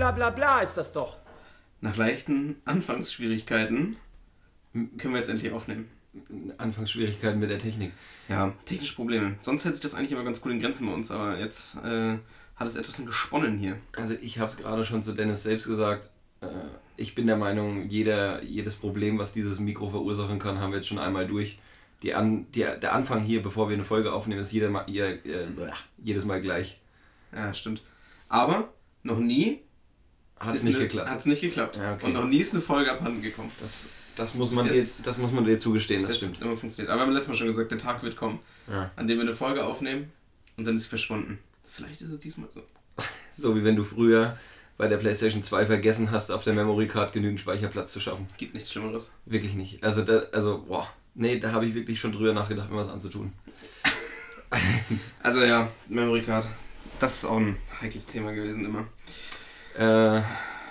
bla bla bla ist das doch. Nach leichten Anfangsschwierigkeiten können wir jetzt endlich aufnehmen. Anfangsschwierigkeiten mit der Technik. Ja, technische Probleme. Sonst hält sich das eigentlich immer ganz gut in Grenzen bei uns, aber jetzt äh, hat es etwas gesponnen hier. Also ich habe es gerade schon zu Dennis selbst gesagt. Äh, ich bin der Meinung, jeder, jedes Problem, was dieses Mikro verursachen kann, haben wir jetzt schon einmal durch. Die An, die, der Anfang hier, bevor wir eine Folge aufnehmen, ist jeder, jeder, äh, jedes Mal gleich. Ja, stimmt. Aber noch nie hat es nicht eine, geklappt. Hat's nicht geklappt. Ja, okay. Und noch nie ist eine Folge abhanden gekommen. Das, das, muss, man dir, das muss man dir zugestehen, das stimmt. Immer funktioniert. Aber wir haben letztes Mal schon gesagt, der Tag wird kommen, ja. an dem wir eine Folge aufnehmen und dann ist sie verschwunden. Vielleicht ist es diesmal so. So wie wenn du früher bei der PlayStation 2 vergessen hast, auf der Memory Card genügend Speicherplatz zu schaffen. Gibt nichts Schlimmeres. Wirklich nicht. Also, da, also boah, nee, da habe ich wirklich schon drüber nachgedacht, mir was anzutun. also ja, Memory Card. Das ist auch ein heikles Thema gewesen immer. Äh,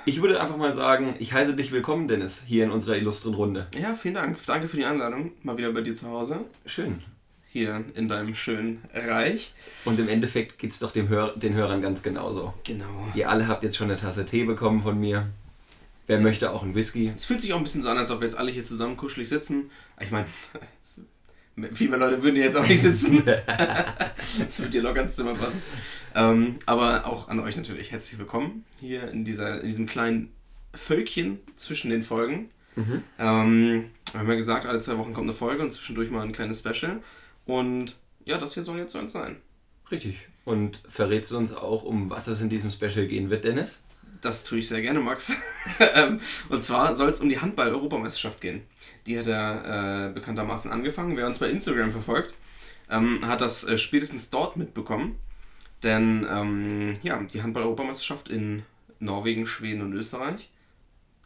ich würde einfach mal sagen, ich heiße dich willkommen, Dennis, hier in unserer illustren Runde. Ja, vielen Dank. Danke für die Einladung. Mal wieder bei dir zu Hause. Schön. Hier in deinem schönen Reich. Und im Endeffekt geht es doch dem Hör den Hörern ganz genauso. Genau. Ihr alle habt jetzt schon eine Tasse Tee bekommen von mir. Wer möchte auch einen Whisky? Es fühlt sich auch ein bisschen so an, als ob wir jetzt alle hier zusammen kuschelig sitzen. Ich meine, viel mehr Leute würden hier jetzt auch nicht sitzen. das würde dir locker ins Zimmer passen. Ähm, aber auch an euch natürlich herzlich willkommen hier in, dieser, in diesem kleinen Völkchen zwischen den Folgen. Mhm. Ähm, wir haben ja gesagt, alle zwei Wochen kommt eine Folge und zwischendurch mal ein kleines Special. Und ja, das hier soll jetzt so eins sein. Richtig. Und verrätst du uns auch, um was es in diesem Special gehen wird, Dennis? Das tue ich sehr gerne, Max. Ähm, und zwar soll es um die Handball-Europameisterschaft gehen. Die hat er äh, bekanntermaßen angefangen. Wer uns bei Instagram verfolgt, ähm, hat das äh, spätestens dort mitbekommen. Denn ähm, ja, die Handball-Europameisterschaft in Norwegen, Schweden und Österreich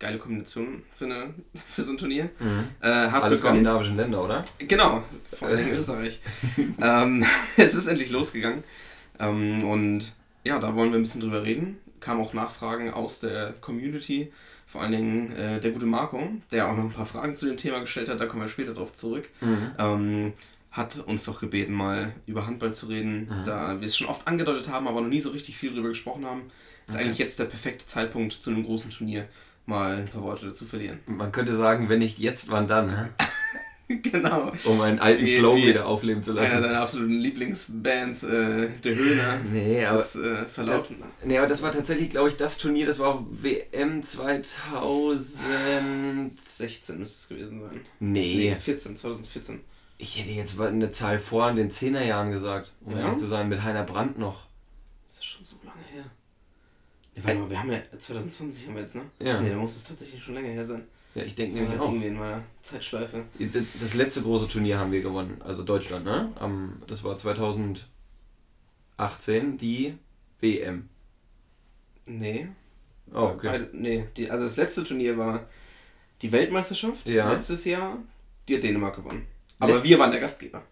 geile Kombination für, eine, für so ein Turnier. Mhm. Äh, Alle skandinavischen Länder, oder? Genau, vor allem äh. Österreich. ähm, es ist endlich losgegangen. Ähm, und ja, da wollen wir ein bisschen drüber reden. Kam auch Nachfragen aus der Community, vor allen Dingen äh, der gute Marco, der auch noch ein paar Fragen zu dem Thema gestellt hat, da kommen wir später drauf zurück. Mhm. Ähm, hat uns doch gebeten, mal über Handball zu reden, mhm. da wir es schon oft angedeutet haben, aber noch nie so richtig viel darüber gesprochen haben. Ist okay. eigentlich jetzt der perfekte Zeitpunkt zu einem großen Turnier mal ein paar Worte dazu verlieren. Man könnte sagen, wenn nicht jetzt, wann dann? Ne? genau. Um einen alten wie, Slow wie wieder aufleben zu lassen. Einer deiner absoluten Lieblingsbands, äh, der Höhner. Nee, aber. Das, äh, Verlauten. Da, nee, aber das war tatsächlich, glaube ich, das Turnier, das war auch WM 2016 müsste es gewesen sein. Nee. nee 14, 2014. Ich hätte jetzt eine Zahl vor in den 10er Jahren gesagt, um ja? ehrlich zu sein, mit Heiner Brandt noch. Das ist schon so lange her. Nee, warte mal, wir haben ja 2020 haben wir jetzt, ne? Ja. Nee, da muss es tatsächlich schon länger her sein. Ja, ich denke nämlich auch. Irgendwie in meiner Zeitschleife. Das letzte große Turnier haben wir gewonnen, also Deutschland, ne? das war 2018 die WM. Nee. Oh, okay. Nee, die, also das letzte Turnier war die Weltmeisterschaft ja. letztes Jahr. Die hat Dänemark gewonnen. Aber nee. wir waren der Gastgeber.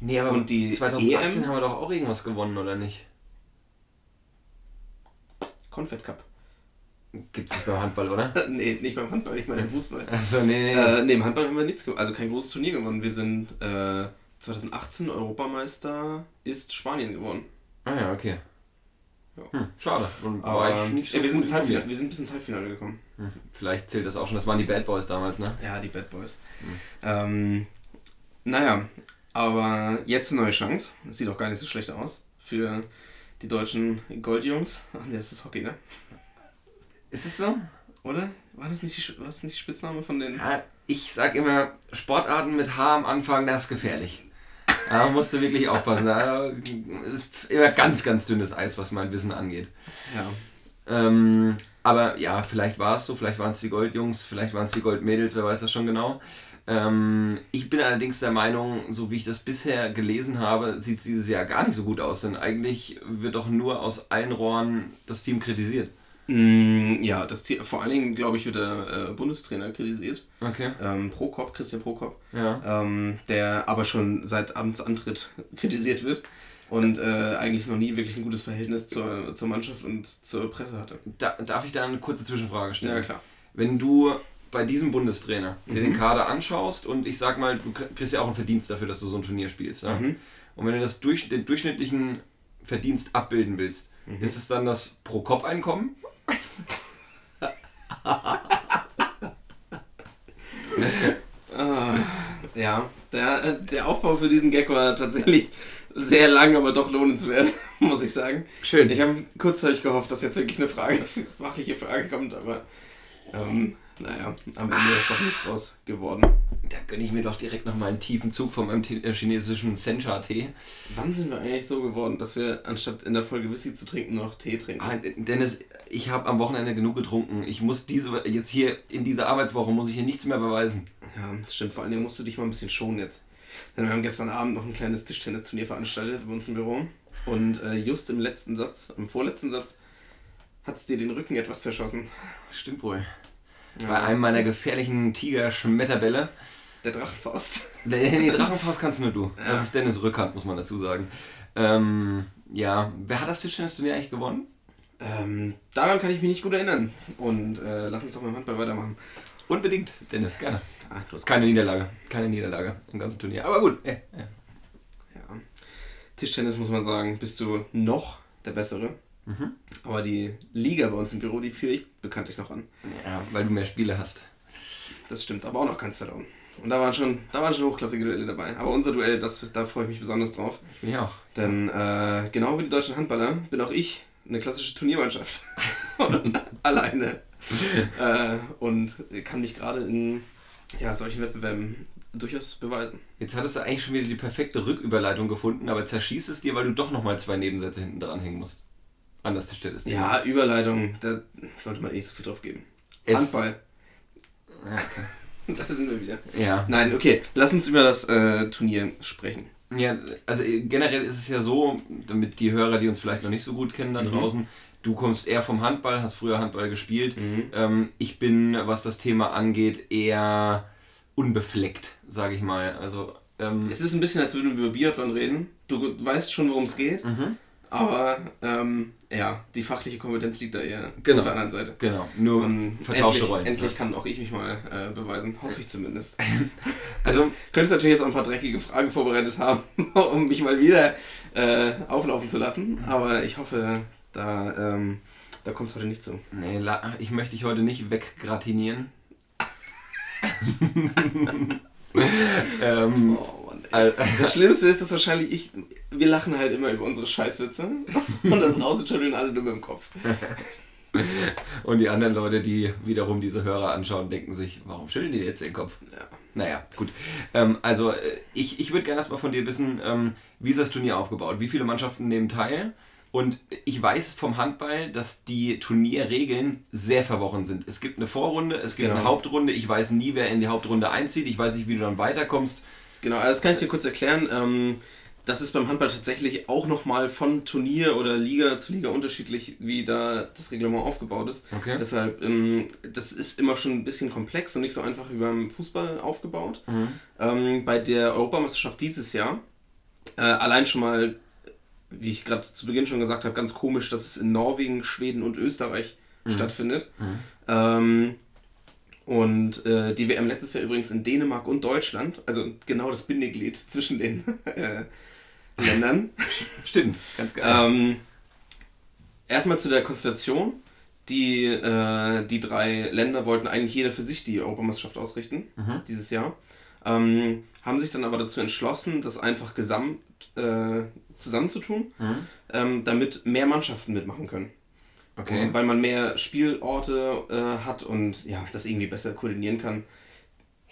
Nee, aber Und die 2018 EM, haben wir doch auch irgendwas gewonnen, oder nicht? Confed Cup. Gibt es nicht beim Handball, oder? nee, nicht beim Handball, ich meine im Fußball. Achso, nee, nee. Äh, nee, im Handball haben wir nichts gewonnen, also kein großes Turnier gewonnen. Wir sind äh, 2018 Europameister, ist Spanien geworden. Ah ja, okay. Ja. Hm, schade. Und war ich nicht so ja, wir, sind Halbfinale, wir sind bis ins Halbfinale gekommen. Hm, vielleicht zählt das auch schon, das waren die Bad Boys damals, ne? Ja, die Bad Boys. Hm. Ähm, naja, aber jetzt eine neue Chance. Das sieht auch gar nicht so schlecht aus für die deutschen Goldjungs. Ach nee, das ist Hockey, ne? Ist es so? Oder? War das nicht die, war das nicht die Spitzname von den. Ja, ich sag immer, Sportarten mit H am Anfang, das ist gefährlich. Da musst du wirklich aufpassen. Da ist immer ganz, ganz dünnes Eis, was mein Wissen angeht. Ja. Ähm, aber ja, vielleicht war es so, vielleicht waren es die Goldjungs, vielleicht waren es die Goldmädels, wer weiß das schon genau. Ähm, ich bin allerdings der Meinung, so wie ich das bisher gelesen habe, sieht es dieses Jahr gar nicht so gut aus, denn eigentlich wird doch nur aus allen Rohren das Team kritisiert. Mm, ja, das vor allen Dingen, glaube ich, wird der äh, Bundestrainer kritisiert. Okay. Ähm, Prokop, Christian Prokop. Ja. Ähm, der aber schon seit Amtsantritt kritisiert wird und äh, eigentlich noch nie wirklich ein gutes Verhältnis zur, zur Mannschaft und zur Presse hatte. Da, darf ich da eine kurze Zwischenfrage stellen? Ja, klar. Wenn du bei diesem Bundestrainer dir mhm. den Kader anschaust und ich sag mal, du kriegst ja auch einen Verdienst dafür, dass du so ein Turnier spielst. Ja? Mhm. Und wenn du das durch, den durchschnittlichen Verdienst abbilden willst, mhm. ist es dann das Pro-Kopf-Einkommen ja, der, äh, der Aufbau für diesen Gag war tatsächlich sehr lang, aber doch lohnenswert, muss ich sagen. Schön. Ich habe kurzzeitig gehofft, dass jetzt wirklich eine Frage, fachliche Frage kommt, aber ähm, naja, am Ende doch nichts draus geworden. Da gönne ich mir doch direkt nochmal einen tiefen Zug von meinem äh, chinesischen Sencha-Tee. Wann sind wir eigentlich so geworden, dass wir anstatt in der Folge Whisky zu trinken noch Tee trinken? Ah, Dennis, ich habe am Wochenende genug getrunken. Ich muss diese, jetzt hier in dieser Arbeitswoche, muss ich hier nichts mehr beweisen. Ja, das stimmt. Vor allen Dingen musst du dich mal ein bisschen schonen jetzt. Denn wir haben gestern Abend noch ein kleines Tischtennisturnier veranstaltet bei uns im Büro. Und äh, just im letzten Satz, im vorletzten Satz, hat es dir den Rücken etwas zerschossen. Das stimmt wohl. Ja. Bei einem meiner gefährlichen Tiger-Schmetterbälle. Der Drachenfaust. Nee, nee, Drachenfaust kannst nur du. Ja. Das ist Dennis Rückhand, muss man dazu sagen. Ähm, ja, wer hat das Tischtennisturnier eigentlich gewonnen? Ähm, daran kann ich mich nicht gut erinnern. Und äh, lass uns doch mit dem Handball weitermachen. Unbedingt, Dennis, gerne. Ah, du hast keine Niederlage. Keine Niederlage im ganzen Turnier. Aber gut. Ja. ja. Tischtennis muss man sagen, bist du noch der Bessere. Mhm. Aber die Liga bei uns im Büro, die führe ich bekanntlich noch an. Ja, weil du mehr Spiele hast. Das stimmt, aber auch noch keins verloren. Und da waren schon, da waren schon hochklassige Duelle dabei. Aber unser Duell, das, da freue ich mich besonders drauf. Ich mich auch. Denn äh, genau wie die deutschen Handballer bin auch ich eine klassische Turniermannschaft. Alleine. äh, und kann mich gerade in ja, solchen Wettbewerben durchaus beweisen. Jetzt hattest du eigentlich schon wieder die perfekte Rücküberleitung gefunden, aber zerschießt es dir, weil du doch nochmal zwei Nebensätze hinten dran hängen musst. Anders der Stelle ist Ja, Überleitung, da sollte man eh nicht so viel drauf geben. Es Handball. Ja, okay. da sind wir wieder. Ja. Nein, okay, lass uns über das äh, Turnier sprechen. Ja, also äh, generell ist es ja so, damit die Hörer, die uns vielleicht noch nicht so gut kennen da mhm. draußen, du kommst eher vom Handball, hast früher Handball gespielt. Mhm. Ähm, ich bin, was das Thema angeht, eher unbefleckt, sage ich mal. Also, ähm, es ist ein bisschen, als würden wir über Biathlon reden. Du weißt schon, worum es geht. Mhm. Aber ähm, ja, die fachliche Kompetenz liegt da eher genau. auf der anderen Seite. Genau, nur Und vertauschte endlich, Rollen. Endlich kann auch ich mich mal äh, beweisen, hoffe ich zumindest. also könntest natürlich jetzt auch ein paar dreckige Fragen vorbereitet haben, um mich mal wieder äh, auflaufen zu lassen. Aber ich hoffe, da, ähm, da kommt es heute nicht zu. Nee, ich möchte dich heute nicht weggratinieren. ähm, oh Das Schlimmste ist, dass wahrscheinlich ich. Wir lachen halt immer über unsere Scheißwitze und dann draußen schütteln alle nur mit dem Kopf. und die anderen Leute, die wiederum diese Hörer anschauen, denken sich, warum schütteln die jetzt den Kopf? Ja. Naja, gut. Ähm, also, äh, ich, ich würde gerne erstmal von dir wissen, ähm, wie ist das Turnier aufgebaut? Wie viele Mannschaften nehmen teil? Und ich weiß vom Handball, dass die Turnierregeln sehr verworren sind. Es gibt eine Vorrunde, es gibt genau. eine Hauptrunde. Ich weiß nie, wer in die Hauptrunde einzieht. Ich weiß nicht, wie du dann weiterkommst. Genau, also das kann ich dir kurz erklären. Ähm, das ist beim Handball tatsächlich auch nochmal von Turnier oder Liga zu Liga unterschiedlich, wie da das Reglement aufgebaut ist. Okay. Deshalb, ähm, das ist immer schon ein bisschen komplex und nicht so einfach wie beim Fußball aufgebaut. Mhm. Ähm, bei der Europameisterschaft dieses Jahr, äh, allein schon mal wie ich gerade zu Beginn schon gesagt habe, ganz komisch, dass es in Norwegen, Schweden und Österreich mhm. stattfindet. Mhm. Ähm, und äh, die WM letztes Jahr übrigens in Dänemark und Deutschland, also genau das Bindeglied zwischen den äh, Ländern. Stimmt, ganz geil. Ähm, erstmal zu der Konstellation. Die, äh, die drei Länder wollten eigentlich jeder für sich die Europameisterschaft ausrichten, mhm. dieses Jahr. Ähm, haben sich dann aber dazu entschlossen, das einfach gesamt äh, zusammenzutun, mhm. ähm, damit mehr Mannschaften mitmachen können. Okay. Und weil man mehr Spielorte äh, hat und ja, das irgendwie besser koordinieren kann.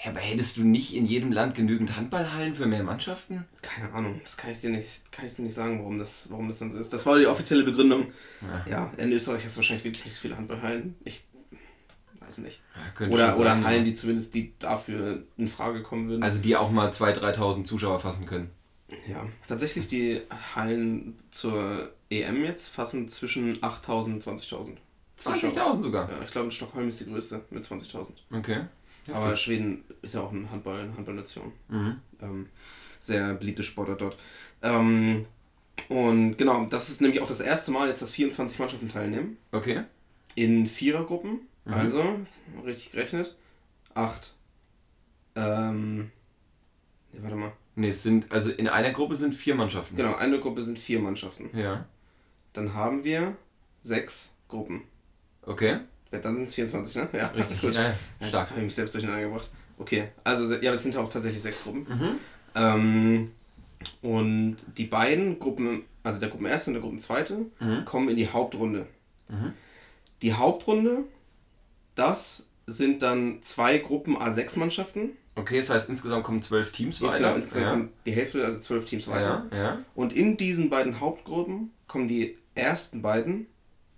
Ja, aber hättest du nicht in jedem Land genügend Handballhallen für mehr Mannschaften? Keine Ahnung, das kann ich dir nicht, kann ich dir nicht sagen, warum das, warum das dann so ist. Das war die offizielle Begründung. Ja, ja in Österreich hast du wahrscheinlich wirklich nicht so viele Handballhallen. Ich weiß nicht. Ja, oder oder sein, Hallen, die zumindest die dafür in Frage kommen würden. Also die auch mal 2.000, 3.000 Zuschauer fassen können. Ja, tatsächlich die Hallen zur EM jetzt fassen zwischen 8.000 und 20.000. 20.000 sogar? Ja, ich glaube, in Stockholm ist die größte mit 20.000. Okay. Aber Schweden ist ja auch eine Handball, eine Handballnation. Mhm. Ähm, sehr beliebte Sportart dort. Ähm, und genau, das ist nämlich auch das erste Mal jetzt, dass 24 Mannschaften teilnehmen. Okay. In Vierergruppen. Mhm. Also, richtig gerechnet. Acht. Ähm, nee, warte mal. Ne, es sind, also in einer Gruppe sind vier Mannschaften. Genau, eine Gruppe sind vier Mannschaften. Ja. Dann haben wir sechs Gruppen. Okay. Dann sind es 24, ne? Ja, Richtig. gut. Ja, Ja, stark. Habe ich mich selbst durcheinander gebracht. Okay, also ja, es sind auch tatsächlich sechs Gruppen. Mhm. Ähm, und die beiden Gruppen, also der Gruppenerste und der Gruppenzweite, Mhm. kommen in die Hauptrunde. Mhm. Die Hauptrunde, das sind dann zwei Gruppen A6-Mannschaften. Okay, das heißt insgesamt kommen zwölf Teams weiter. genau, insgesamt ja. kommt die Hälfte, also zwölf Teams weiter. Ja, ja. Und in diesen beiden Hauptgruppen kommen die ersten beiden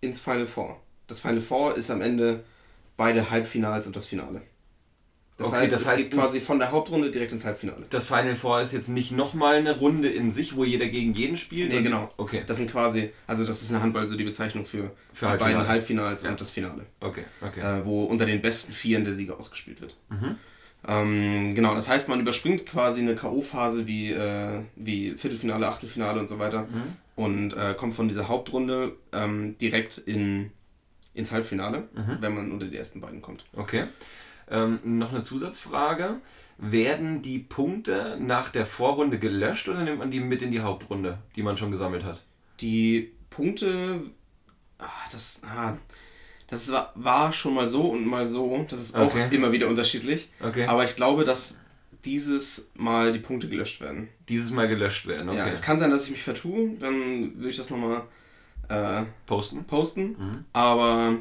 ins Final Four. Das Final Four ist am Ende beide Halbfinals und das Finale. Das Okay, heißt, das es heißt, geht quasi von der Hauptrunde direkt ins Halbfinale. Das Final Four ist jetzt nicht nochmal eine Runde in sich, wo jeder gegen jeden spielt? Nee, genau. Okay, Das sind quasi, also das ist eine Handball so die Bezeichnung für, Für die Halbfinale. beiden Halbfinals Ja. und das Finale. okay, okay. Äh, wo unter den besten Vieren der Sieger ausgespielt wird. Mhm. Ähm, genau, das heißt, man überspringt quasi eine K.O.-Phase wie, äh, wie Viertelfinale, Achtelfinale und so weiter Mhm. und äh, kommt von dieser Hauptrunde ähm, direkt in, ins Halbfinale, Mhm. wenn man unter die ersten beiden kommt. Okay. Ähm, noch eine Zusatzfrage. Werden die Punkte nach der Vorrunde gelöscht oder nimmt man die mit in die Hauptrunde, die man schon gesammelt hat? Die Punkte, ah, das, ah, das war, schon mal so und mal so. Das ist auch Okay. immer wieder unterschiedlich. Okay. Aber ich glaube, dass dieses Mal die Punkte gelöscht werden. Dieses Mal gelöscht werden, okay. Ja, es kann sein, dass ich mich vertue, dann würde ich das nochmal äh, Posten? posten. Mhm. Aber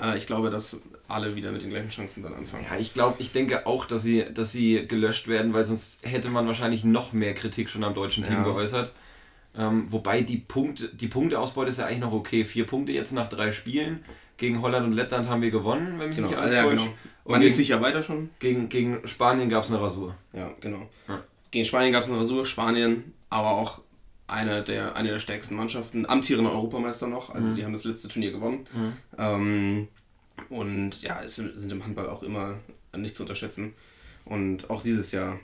äh, ich glaube, dass alle wieder mit den gleichen Chancen dann anfangen. Ja, ich glaube, ich denke auch, dass sie, dass sie gelöscht werden, weil sonst hätte man wahrscheinlich noch mehr Kritik schon am deutschen Team Ja. geäußert. Ähm, wobei die, Punkte, die Punkteausbeute ist ja eigentlich noch okay. Vier Punkte jetzt nach drei Spielen. Gegen Holland und Lettland haben wir gewonnen, wenn mich Genau, nicht alles ja, täuscht. genau. Und Man gegen, ist sicher weiter schon. gegen, gegen Spanien gab es eine Rasur. Ja, genau. Ja. Gegen Spanien gab es eine Rasur, Spanien, aber auch eine der, eine der stärksten Mannschaften, amtierender Europameister noch, also die haben das letzte Turnier gewonnen. Ähm, und ja, es sind im Handball auch immer nicht zu unterschätzen. Und auch dieses Jahr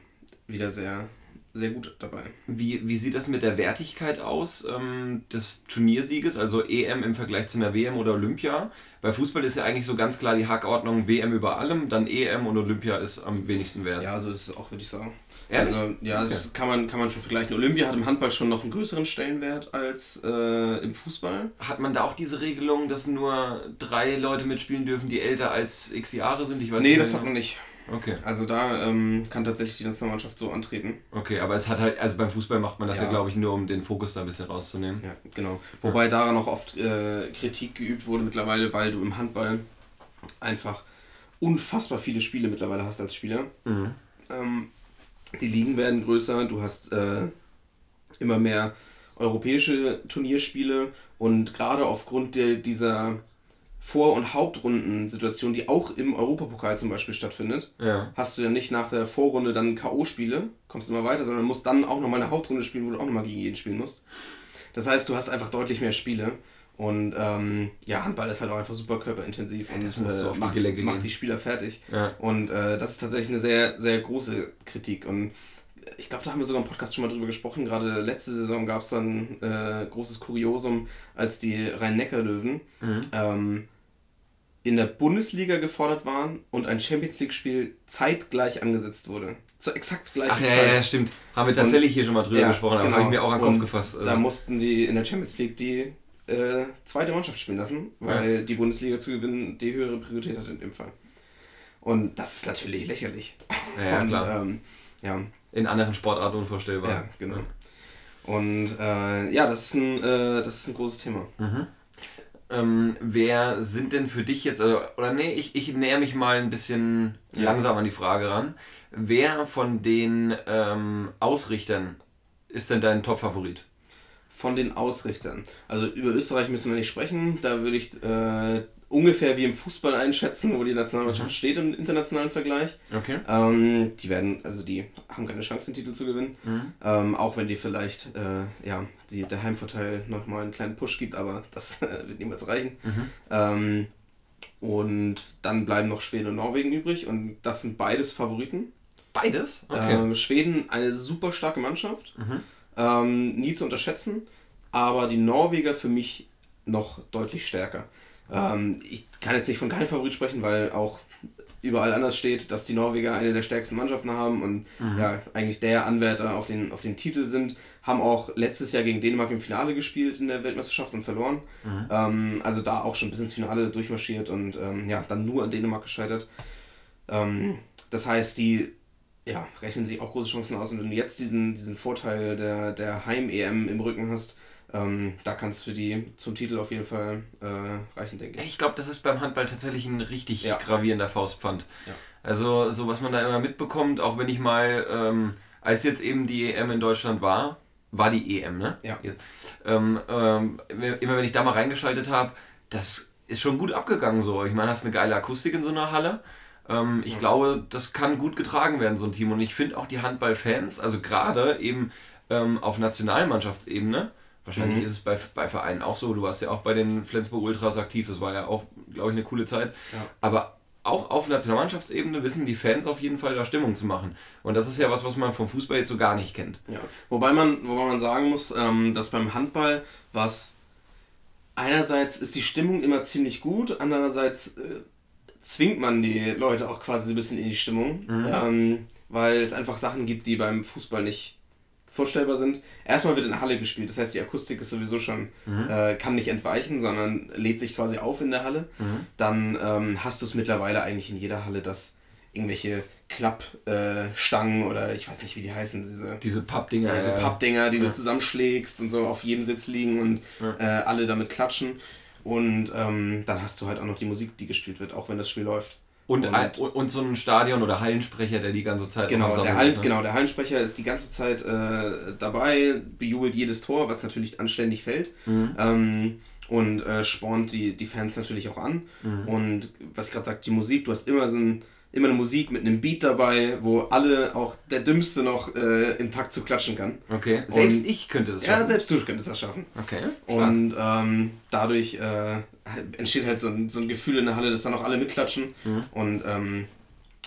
wieder sehr, sehr gut dabei. Wie, wie sieht das mit der Wertigkeit aus ähm, des Turniersieges, also EM im Vergleich zu einer WM oder Olympia? Bei Fußball ist ja eigentlich so ganz klar die Hackordnung WM über allem, dann EM und Olympia ist am wenigsten wert. Ja, so ist es auch, würde ich sagen. Ehrlich? Also, ja, das kann, man, kann man schon vergleichen. Olympia hat im Handball schon noch einen größeren Stellenwert als äh, im Fußball. Hat man da auch diese Regelung, dass nur drei Leute mitspielen dürfen, die älter als x Jahre sind? Ich weiß nee, nicht das hat man nicht. Okay, Also da ähm, kann tatsächlich die Nationalmannschaft so antreten. okay, aber es hat halt, also beim Fußball macht man das ja, Ja. glaube ich, nur um den Fokus da ein bisschen rauszunehmen. Ja, genau. Wobei daran auch oft äh, Kritik geübt wurde mittlerweile, weil du im Handball einfach unfassbar viele Spiele mittlerweile hast als Spieler. Mhm. Ähm, die Ligen werden größer, du hast äh, immer mehr europäische Turnierspiele und gerade aufgrund der, dieser Vor- und Hauptrunden-Situation, die auch im Europapokal zum Beispiel stattfindet, Ja. hast du ja nicht nach der Vorrunde dann K.O.-Spiele, kommst immer weiter, sondern musst dann auch nochmal eine Hauptrunde spielen, wo du auch nochmal gegen jeden spielen musst. Das heißt, du hast einfach deutlich mehr Spiele. Und ähm, ja, Handball ist halt auch einfach super körperintensiv Ja, und du äh, auf die macht, macht die Spieler fertig. Ja. Und äh, das ist tatsächlich eine sehr, sehr große Kritik. Und ich glaube, da haben wir sogar im Podcast schon mal drüber gesprochen. Gerade letzte Saison gab es dann äh, großes Kuriosum, als die Rhein-Neckar-Löwen Mhm. ähm, in der Bundesliga gefordert waren und ein Champions League-Spiel zeitgleich angesetzt wurde. Zur exakt gleichen Ach ja, Zeit. ja, ja, stimmt. Haben wir tatsächlich hier schon mal drüber Ja, gesprochen, aber genau. habe ich mir auch an den Und Kopf gefasst. Da Also. mussten die in der Champions League die äh, zweite Mannschaft spielen lassen, weil die Bundesliga zu gewinnen die höhere Priorität hat in dem Fall. Und das ist natürlich lächerlich. Ja, ja, Und, klar. Ähm, ja, In anderen Sportarten unvorstellbar. ja, genau. Und äh, ja, das ist, ein, äh, das ist ein großes Thema. Mhm. Ähm, wer sind denn für dich jetzt, also, oder nee, ich, ich näher mich mal ein bisschen Ja. langsam an die Frage ran. Wer von den ähm, Ausrichtern ist denn dein Top-Favorit? Von den Ausrichtern. Also über Österreich müssen wir nicht sprechen. Da würde ich äh, ungefähr wie im Fußball einschätzen, wo die Nationalmannschaft steht im internationalen Vergleich. Okay. Ähm, die werden, also die haben keine Chance, den Titel zu gewinnen. Mhm. Ähm, auch wenn die vielleicht, äh, ja, die, der Heimvorteil nochmal einen kleinen Push gibt, aber das äh, wird niemals reichen. Mhm. Ähm, und dann bleiben noch Schweden und Norwegen übrig und das sind beides Favoriten. Beides? Okay. Ähm, Schweden eine super starke Mannschaft, Mhm. ähm, nie zu unterschätzen, aber die Norweger für mich noch deutlich stärker. Ähm, ich kann jetzt nicht von keinem Favorit sprechen, weil auch überall anders steht, dass die Norweger eine der stärksten Mannschaften haben und mhm. ja, eigentlich der Anwärter auf den, auf den Titel sind. Haben auch letztes Jahr gegen Dänemark im Finale gespielt in der Weltmeisterschaft und verloren. Mhm. Ähm, also da auch schon bis ins Finale durchmarschiert und ähm, ja, dann nur an Dänemark gescheitert. Ähm, das heißt, die ja, rechnen sich auch große Chancen aus. Und wenn du jetzt diesen, diesen Vorteil der, der Heim-EM im Rücken hast, ähm, da kann es für die zum Titel auf jeden Fall äh, reichen, denke ich. Ich glaube, das ist beim Handball tatsächlich ein richtig ja. gravierender Faustpfand. Ja. Also, so was man da immer mitbekommt, auch wenn ich mal, ähm, als jetzt eben die EM in Deutschland war, war die EM, ne? Ja. Ähm, ähm, immer wenn ich da mal reingeschaltet habe, das ist schon gut abgegangen so. Ich meine, hast eine geile Akustik in so einer Halle. Ähm, ich mhm. glaube, das kann gut getragen werden, so ein Team. Und ich finde auch die Handballfans, also gerade eben ähm, auf Nationalmannschaftsebene, wahrscheinlich mhm. ist es bei, bei Vereinen auch so, du warst ja auch bei den Flensburg Ultras aktiv, das war ja auch, glaube ich, eine coole Zeit. Ja. Aber auch auf Nationalmannschaftsebene wissen die Fans auf jeden Fall da Stimmung zu machen. Und das ist ja was, was man vom Fußball jetzt so gar nicht kennt. Ja. Wobei man, wobei man sagen muss, ähm, dass beim Handball was einerseits ist die Stimmung immer ziemlich gut, andererseits äh, zwingt man die Leute auch quasi ein bisschen in die Stimmung, mhm. ähm, weil es einfach Sachen gibt, die beim Fußball nicht vorstellbar sind. Erstmal wird in der Halle gespielt, das heißt die Akustik ist sowieso schon, mhm. äh, kann nicht entweichen, sondern lädt sich quasi auf in der Halle. Mhm. Dann ähm, hast du es mittlerweile eigentlich in jeder Halle, dass irgendwelche Klappstangen äh, oder ich weiß nicht, wie die heißen, diese, diese Pappdinger, diese Pappdinger, die ja. du zusammenschlägst und so auf jedem Sitz liegen und ja. äh, alle damit klatschen. Und ähm, dann hast du halt auch noch die Musik, die gespielt wird, auch wenn das Spiel läuft. Und, und, ein, und so ein Stadion- oder Hallensprecher, der die ganze Zeit genau der, Hall, ist, ne? genau, der Hallensprecher ist die ganze Zeit äh, dabei, bejubelt jedes Tor, was natürlich anständig fällt. Mhm. Ähm, und äh, spornt die, die Fans natürlich auch an. Mhm. Und was ich gerade sagte, die Musik, du hast immer so ein immer eine Musik mit einem Beat dabei, wo alle, auch der Dümmste noch äh, im Takt zu klatschen kann. Okay. Selbst und, ich könnte das schaffen. Ja, selbst du könntest das schaffen. Okay. Stark. Und ähm, dadurch äh, entsteht halt so ein, so ein Gefühl in der Halle, dass dann auch alle mitklatschen mhm. und ähm,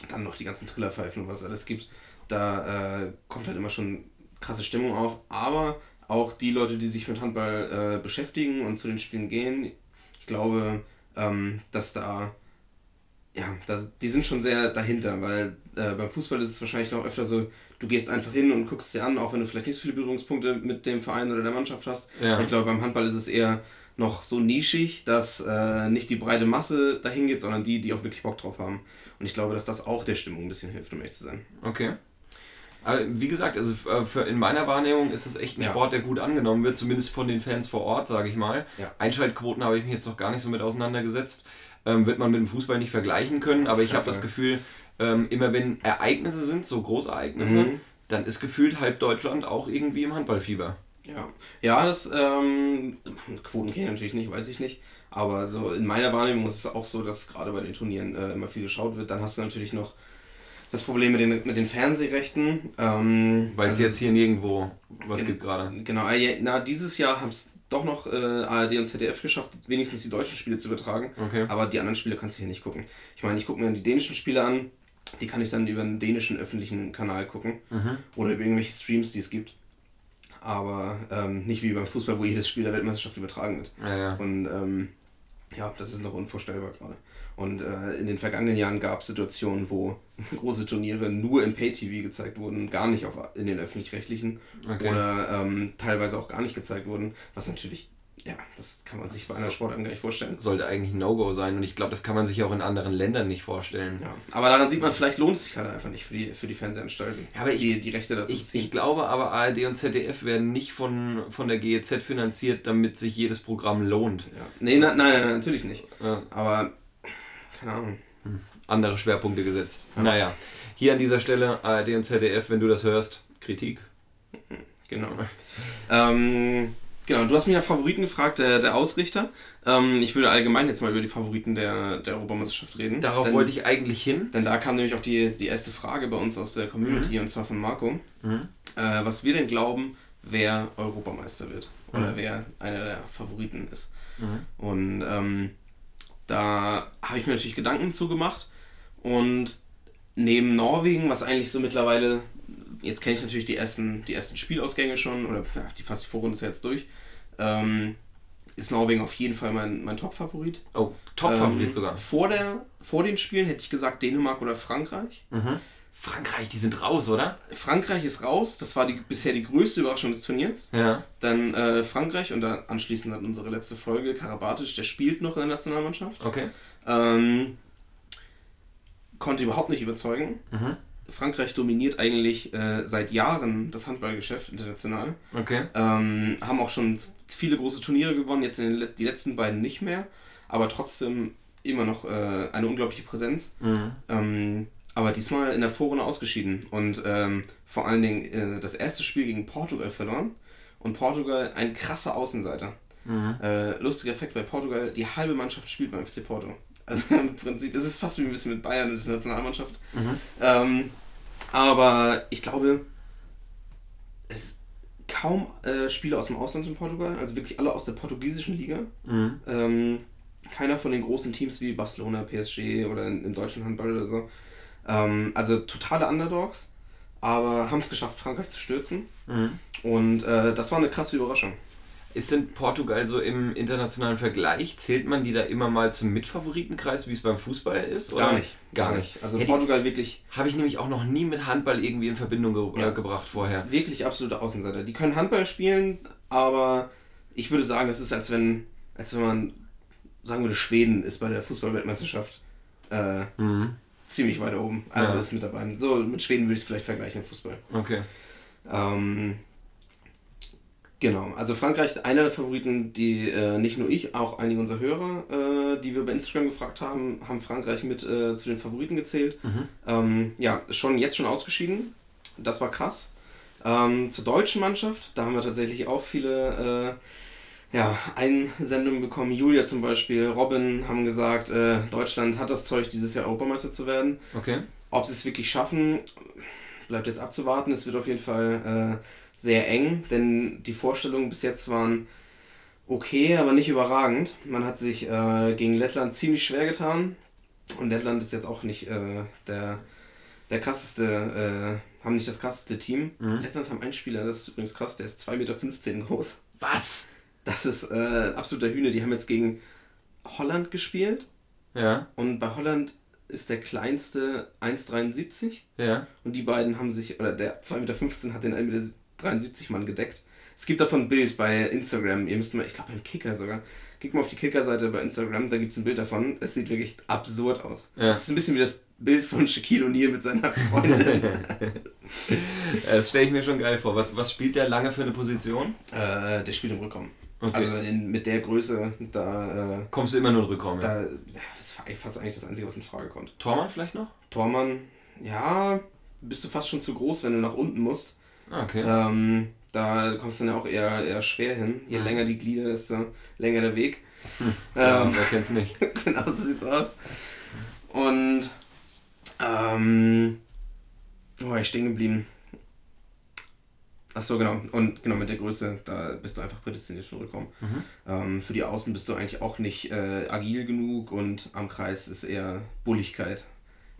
dann noch die ganzen Trillerpfeifen und was es alles gibt. Da äh, kommt halt immer schon krasse Stimmung auf, aber auch die Leute, die sich mit Handball äh, beschäftigen und zu den Spielen gehen, ich glaube, ähm, dass da ja, das, die sind schon sehr dahinter, weil äh, beim Fußball ist es wahrscheinlich noch öfter so, du gehst einfach hin und guckst dir an, auch wenn du vielleicht nicht so viele Berührungspunkte mit dem Verein oder der Mannschaft hast. Ja. Ich glaube, beim Handball ist es eher noch so nischig, dass äh, nicht die breite Masse dahin geht, sondern die, die auch wirklich Bock drauf haben. Und ich glaube, dass das auch der Stimmung ein bisschen hilft, um ehrlich zu sein. Okay. Aber wie gesagt, also äh, in meiner Wahrnehmung ist es echt ein ja. Sport, der gut angenommen wird, zumindest von den Fans vor Ort, sage ich mal. Ja. Einschaltquoten habe ich mich jetzt noch gar nicht so mit auseinandergesetzt ähm, wird man mit dem Fußball nicht vergleichen können, aber ich habe das Gefühl, ähm, immer wenn Ereignisse sind, so Großereignisse, mhm. dann ist gefühlt halb Deutschland auch irgendwie im Handballfieber. Ja, ja das ähm, Quoten kenne ich natürlich nicht, weiß ich nicht. Aber so in meiner Wahrnehmung ist es auch so, dass gerade bei den Turnieren äh, immer viel geschaut wird. Dann hast du natürlich noch das Problem mit den, mit den Fernsehrechten. Ähm, Weil es also jetzt hier nirgendwo was in, gibt gerade. Genau, äh, na, dieses Jahr haben es doch noch äh, ARD und ZDF geschafft, wenigstens die deutschen Spiele zu übertragen. Okay. Aber die anderen Spiele kannst du hier nicht gucken. Ich meine, ich gucke mir die dänischen Spiele an, die kann ich dann über einen dänischen öffentlichen Kanal gucken. Mhm. Oder über irgendwelche Streams, die es gibt. Aber ähm, nicht wie beim Fußball, wo jedes Spiel der Weltmeisterschaft übertragen wird. Ja, ja. Und ähm, ja, das ist noch unvorstellbar gerade. Und äh, in den vergangenen Jahren gab es Situationen, wo große Turniere nur im Pay-TV gezeigt wurden, gar nicht auf, in den öffentlich-rechtlichen okay. oder ähm, teilweise auch gar nicht gezeigt wurden, was natürlich, ja, das kann man sich bei einer Sportart gar nicht vorstellen. Sollte eigentlich ein No-Go sein und ich glaube, das kann man sich auch in anderen Ländern nicht vorstellen. Ja. Aber daran sieht man, vielleicht lohnt es sich halt einfach nicht für die, für die Fernsehanstalten, ja, aber ich, die, die Rechte dazu ich, ziehen. Ich glaube aber, ARD und ZDF werden nicht von, von der GEZ finanziert, damit sich jedes Programm lohnt. Ja. Nee, na, nein, nein, natürlich nicht. Ja. Aber keine Ahnung. Andere Schwerpunkte gesetzt. Ja. Naja, hier an dieser Stelle ARD und ZDF, wenn du das hörst, Kritik. Genau. ähm, genau, du hast mich nach Favoriten gefragt, der, der Ausrichter. Ähm, ich würde allgemein jetzt mal über die Favoriten der, der Europameisterschaft reden. Darauf denn, wollte ich eigentlich hin. Denn da kam nämlich auch die, die erste Frage bei uns aus der Community mhm. und zwar von Marco. Mhm. Äh, was wir denn glauben, wer Europameister wird. Oder mhm. wer einer der Favoriten ist. Mhm. Und ähm, da habe ich mir natürlich Gedanken zugemacht und neben Norwegen, was eigentlich so mittlerweile, jetzt kenne ich natürlich die ersten, die ersten Spielausgänge schon, oder ja, die fast die Vorrunde ist ja jetzt durch, ähm, ist Norwegen auf jeden Fall mein, mein Top-Favorit. Oh, Top-Favorit Ähm, sogar. Vor, der, vor den Spielen hätte ich gesagt Dänemark oder Frankreich. Mhm. Frankreich, die sind raus, oder? Frankreich ist raus, das war die, bisher die größte Überraschung des Turniers. Ja. Dann äh, Frankreich und dann anschließend dann unsere letzte Folge, Karabatic, der spielt noch in der Nationalmannschaft. Okay. Ähm, konnte überhaupt nicht überzeugen. Mhm. Frankreich dominiert eigentlich äh, seit Jahren das Handballgeschäft international. Okay. Ähm, haben auch schon viele große Turniere gewonnen, jetzt in den die letzten beiden nicht mehr, aber trotzdem immer noch äh, eine unglaubliche Präsenz. Mhm. Ähm, aber diesmal in der Vorrunde ausgeschieden und ähm, vor allen Dingen äh, das erste Spiel gegen Portugal verloren und Portugal ein krasser Außenseiter. Mhm. Äh, lustiger Effekt bei Portugal, die halbe Mannschaft spielt beim FC Porto. Also im Prinzip ist es fast wie ein bisschen mit Bayern und der Nationalmannschaft. Mhm. Ähm, aber ich glaube, es kaum äh, Spieler aus dem Ausland in Portugal, also wirklich alle aus der portugiesischen Liga. Mhm. Ähm, keiner von den großen Teams wie Barcelona, PSG oder in, im deutschen Handball oder so. Ähm, also totale Underdogs, aber haben es geschafft, Frankreich zu stürzen. Mhm. Und äh, das war eine krasse Überraschung. Ist denn Portugal so im internationalen Vergleich? Zählt man die da immer mal zum Mitfavoritenkreis, wie es beim Fußball ist? Gar nicht, gar nicht. Also die- Portugal wirklich, Habe ich nämlich auch noch nie mit Handball irgendwie in Verbindung ge Ja. äh, gebracht vorher. wirklich absolute Außenseiter. Die können Handball spielen, aber ich würde sagen, das ist als wenn, als wenn man sagen würde, Schweden ist bei der Fußballweltmeisterschaft äh, Mhm. Ziemlich weit oben. Also Ja. ist mit dabei. So mit Schweden würde ich es vielleicht vergleichen im Fußball. Okay. Ähm, genau, also Frankreich, einer der Favoriten, die äh, nicht nur ich, auch einige unserer Hörer, äh, die wir bei Instagram gefragt haben, haben Frankreich mit äh, zu den Favoriten gezählt. Mhm. Ähm, ja, schon jetzt schon ausgeschieden. Das war krass. Ähm, zur deutschen Mannschaft, da haben wir tatsächlich auch viele äh, ja, Einsendungen bekommen. Julia zum Beispiel, Robin haben gesagt, äh, Deutschland hat das Zeug, dieses Jahr Europameister zu werden. Okay. Ob sie es wirklich schaffen, bleibt jetzt abzuwarten. Es wird auf jeden Fall äh, sehr eng, denn die Vorstellungen bis jetzt waren okay, aber nicht überragend. Man hat sich äh, gegen Lettland ziemlich schwer getan. Und Lettland ist jetzt auch nicht äh, der, der krasseste, äh, haben nicht das krasseste Team. Mhm. Lettland haben einen Spieler, das ist übrigens krass, der ist 2,15 Meter groß. Was? Das ist äh, absoluter Hühner. Die haben jetzt gegen Holland gespielt. Ja. Und bei Holland ist der kleinste 1,73. Ja. Und die beiden haben sich, oder der 2,15 Meter hat den 1,73 Meter Mann gedeckt. Es gibt davon ein Bild bei Instagram. Ihr müsst mal, ich glaube beim Kicker sogar. Klickt mal auf die Kicker-Seite bei Instagram, da gibt es ein Bild davon. Es sieht wirklich absurd aus. Ja. Es ist ein bisschen wie das Bild von Shaquille O'Neal mit seiner Freundin. Das stelle ich mir schon geil vor. Was, was spielt der lange für eine Position? äh, der spielt im Rückraum. Okay. Also in, mit der Größe, da, äh, Kommst du immer nur in Rückraum? Da ja, das war eigentlich fast eigentlich das Einzige, was in Frage kommt. Tormann vielleicht noch? Tormann, ja, bist du fast schon zu groß, wenn du nach unten musst. Ah, okay. Ähm, da kommst du dann ja auch eher, eher schwer hin. Je Mhm. länger die Glieder, desto länger der Weg. ja, Ähm, wer kennt's nicht? genau so sieht's aus. Und ähm, wo war ich stehen geblieben? Ach so, genau. Und genau mit der Größe, da bist du einfach prädestiniert für Rückraum. Mhm. Ähm, für die Außen bist du eigentlich auch nicht äh, agil genug und am Kreis ist eher Bulligkeit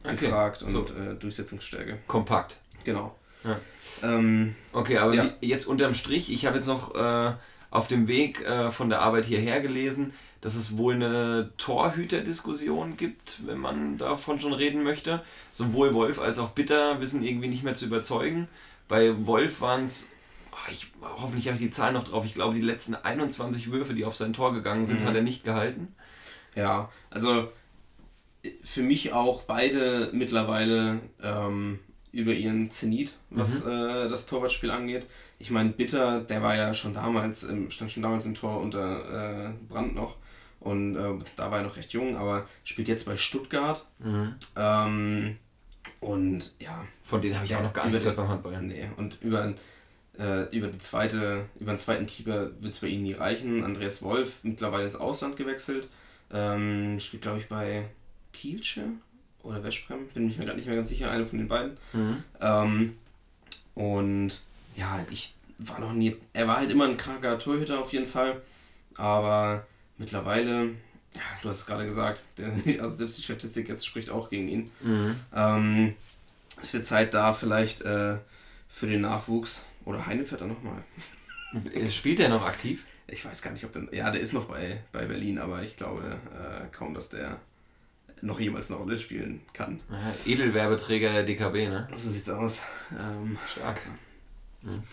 Okay. gefragt und So. äh, Durchsetzungsstärke. Kompakt. Genau. Ja. Ähm, Okay, aber Ja. wie, jetzt unterm Strich, ich habe jetzt noch äh, auf dem Weg äh, von der Arbeit hierher gelesen, dass es wohl eine Torhüterdiskussion gibt, wenn man davon schon reden möchte. Sowohl Wolf als auch Bitter wissen irgendwie nicht mehr zu überzeugen. Bei Wolf waren es, ich, hoffentlich habe ich die Zahl noch drauf, ich glaube die letzten 21 Würfe, die auf sein Tor gegangen sind, Mhm. hat er nicht gehalten. Ja, also äh, für mich auch beide mittlerweile ähm, über ihren Zenit, was äh, das Torwartspiel angeht. Ich meine, Bitter, der war ja schon damals, im, stand schon damals im Tor unter äh, Brand noch. Und äh, da war er noch recht jung, aber spielt jetzt bei Stuttgart. Ähm, und ja, Von denen habe ich auch noch gar über nichts gehört beim Handball. Nee, und über, äh, über, die zweite, über den zweiten Keeper wird es bei ihnen nie reichen. Andreas Wolf, mittlerweile ins Ausland gewechselt. Ähm, spielt, glaube ich, bei Kielce oder Westbrem. Bin ich mir gerade nicht mehr ganz sicher, eine von den beiden. Mhm. Ähm, und ja, ich war noch nie. Er war halt immer ein kranker Torhüter auf jeden Fall. Aber mittlerweile, du hast es gerade gesagt, der, also selbst die Statistik jetzt spricht auch gegen ihn. Mhm. Ähm, es wird Zeit da vielleicht äh, für den Nachwuchs. Oder Heine fährt er nochmal. Spielt er noch aktiv? ich weiß gar nicht, ob der, ja, der ist noch bei, bei Berlin, aber ich glaube äh, kaum, dass der noch jemals eine Rolle spielen kann. Ja, Edelwerbeträger der DKB, ne? So sieht's aus. Ähm, Stark. Mhm.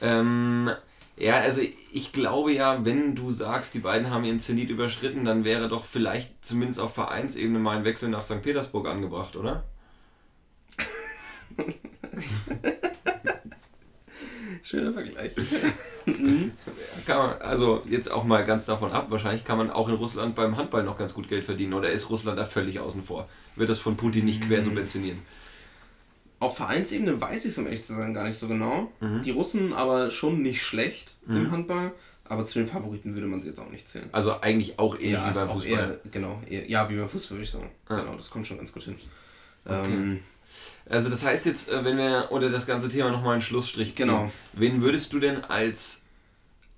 Ähm, ja, also ich glaube ja, wenn du sagst, die beiden haben ihren Zenit überschritten, dann wäre doch vielleicht zumindest auf Vereinsebene mal ein Wechsel nach St. Petersburg angebracht, oder? Schöner Vergleich. kann man, also jetzt auch mal ganz davon ab, wahrscheinlich kann man auch in Russland beim Handball noch ganz gut Geld verdienen oder ist Russland da völlig außen vor? Wird das von Putin nicht quer subventionieren? Auf Vereinsebene weiß ich es, um ehrlich zu sein, gar nicht so genau. Mhm. Die Russen aber schon nicht schlecht mhm. im Handball. Aber zu den Favoriten würde man sie jetzt auch nicht zählen. Also eigentlich auch eher ja, wie beim Fußball. Eher, genau, eher, ja, wie beim Fußball würde ich sagen. Ja. Genau, das kommt schon ganz gut hin. Okay. Ähm, also das heißt jetzt, äh, wenn wir unter das ganze Thema nochmal einen Schlussstrich ziehen, genau. wen würdest du denn als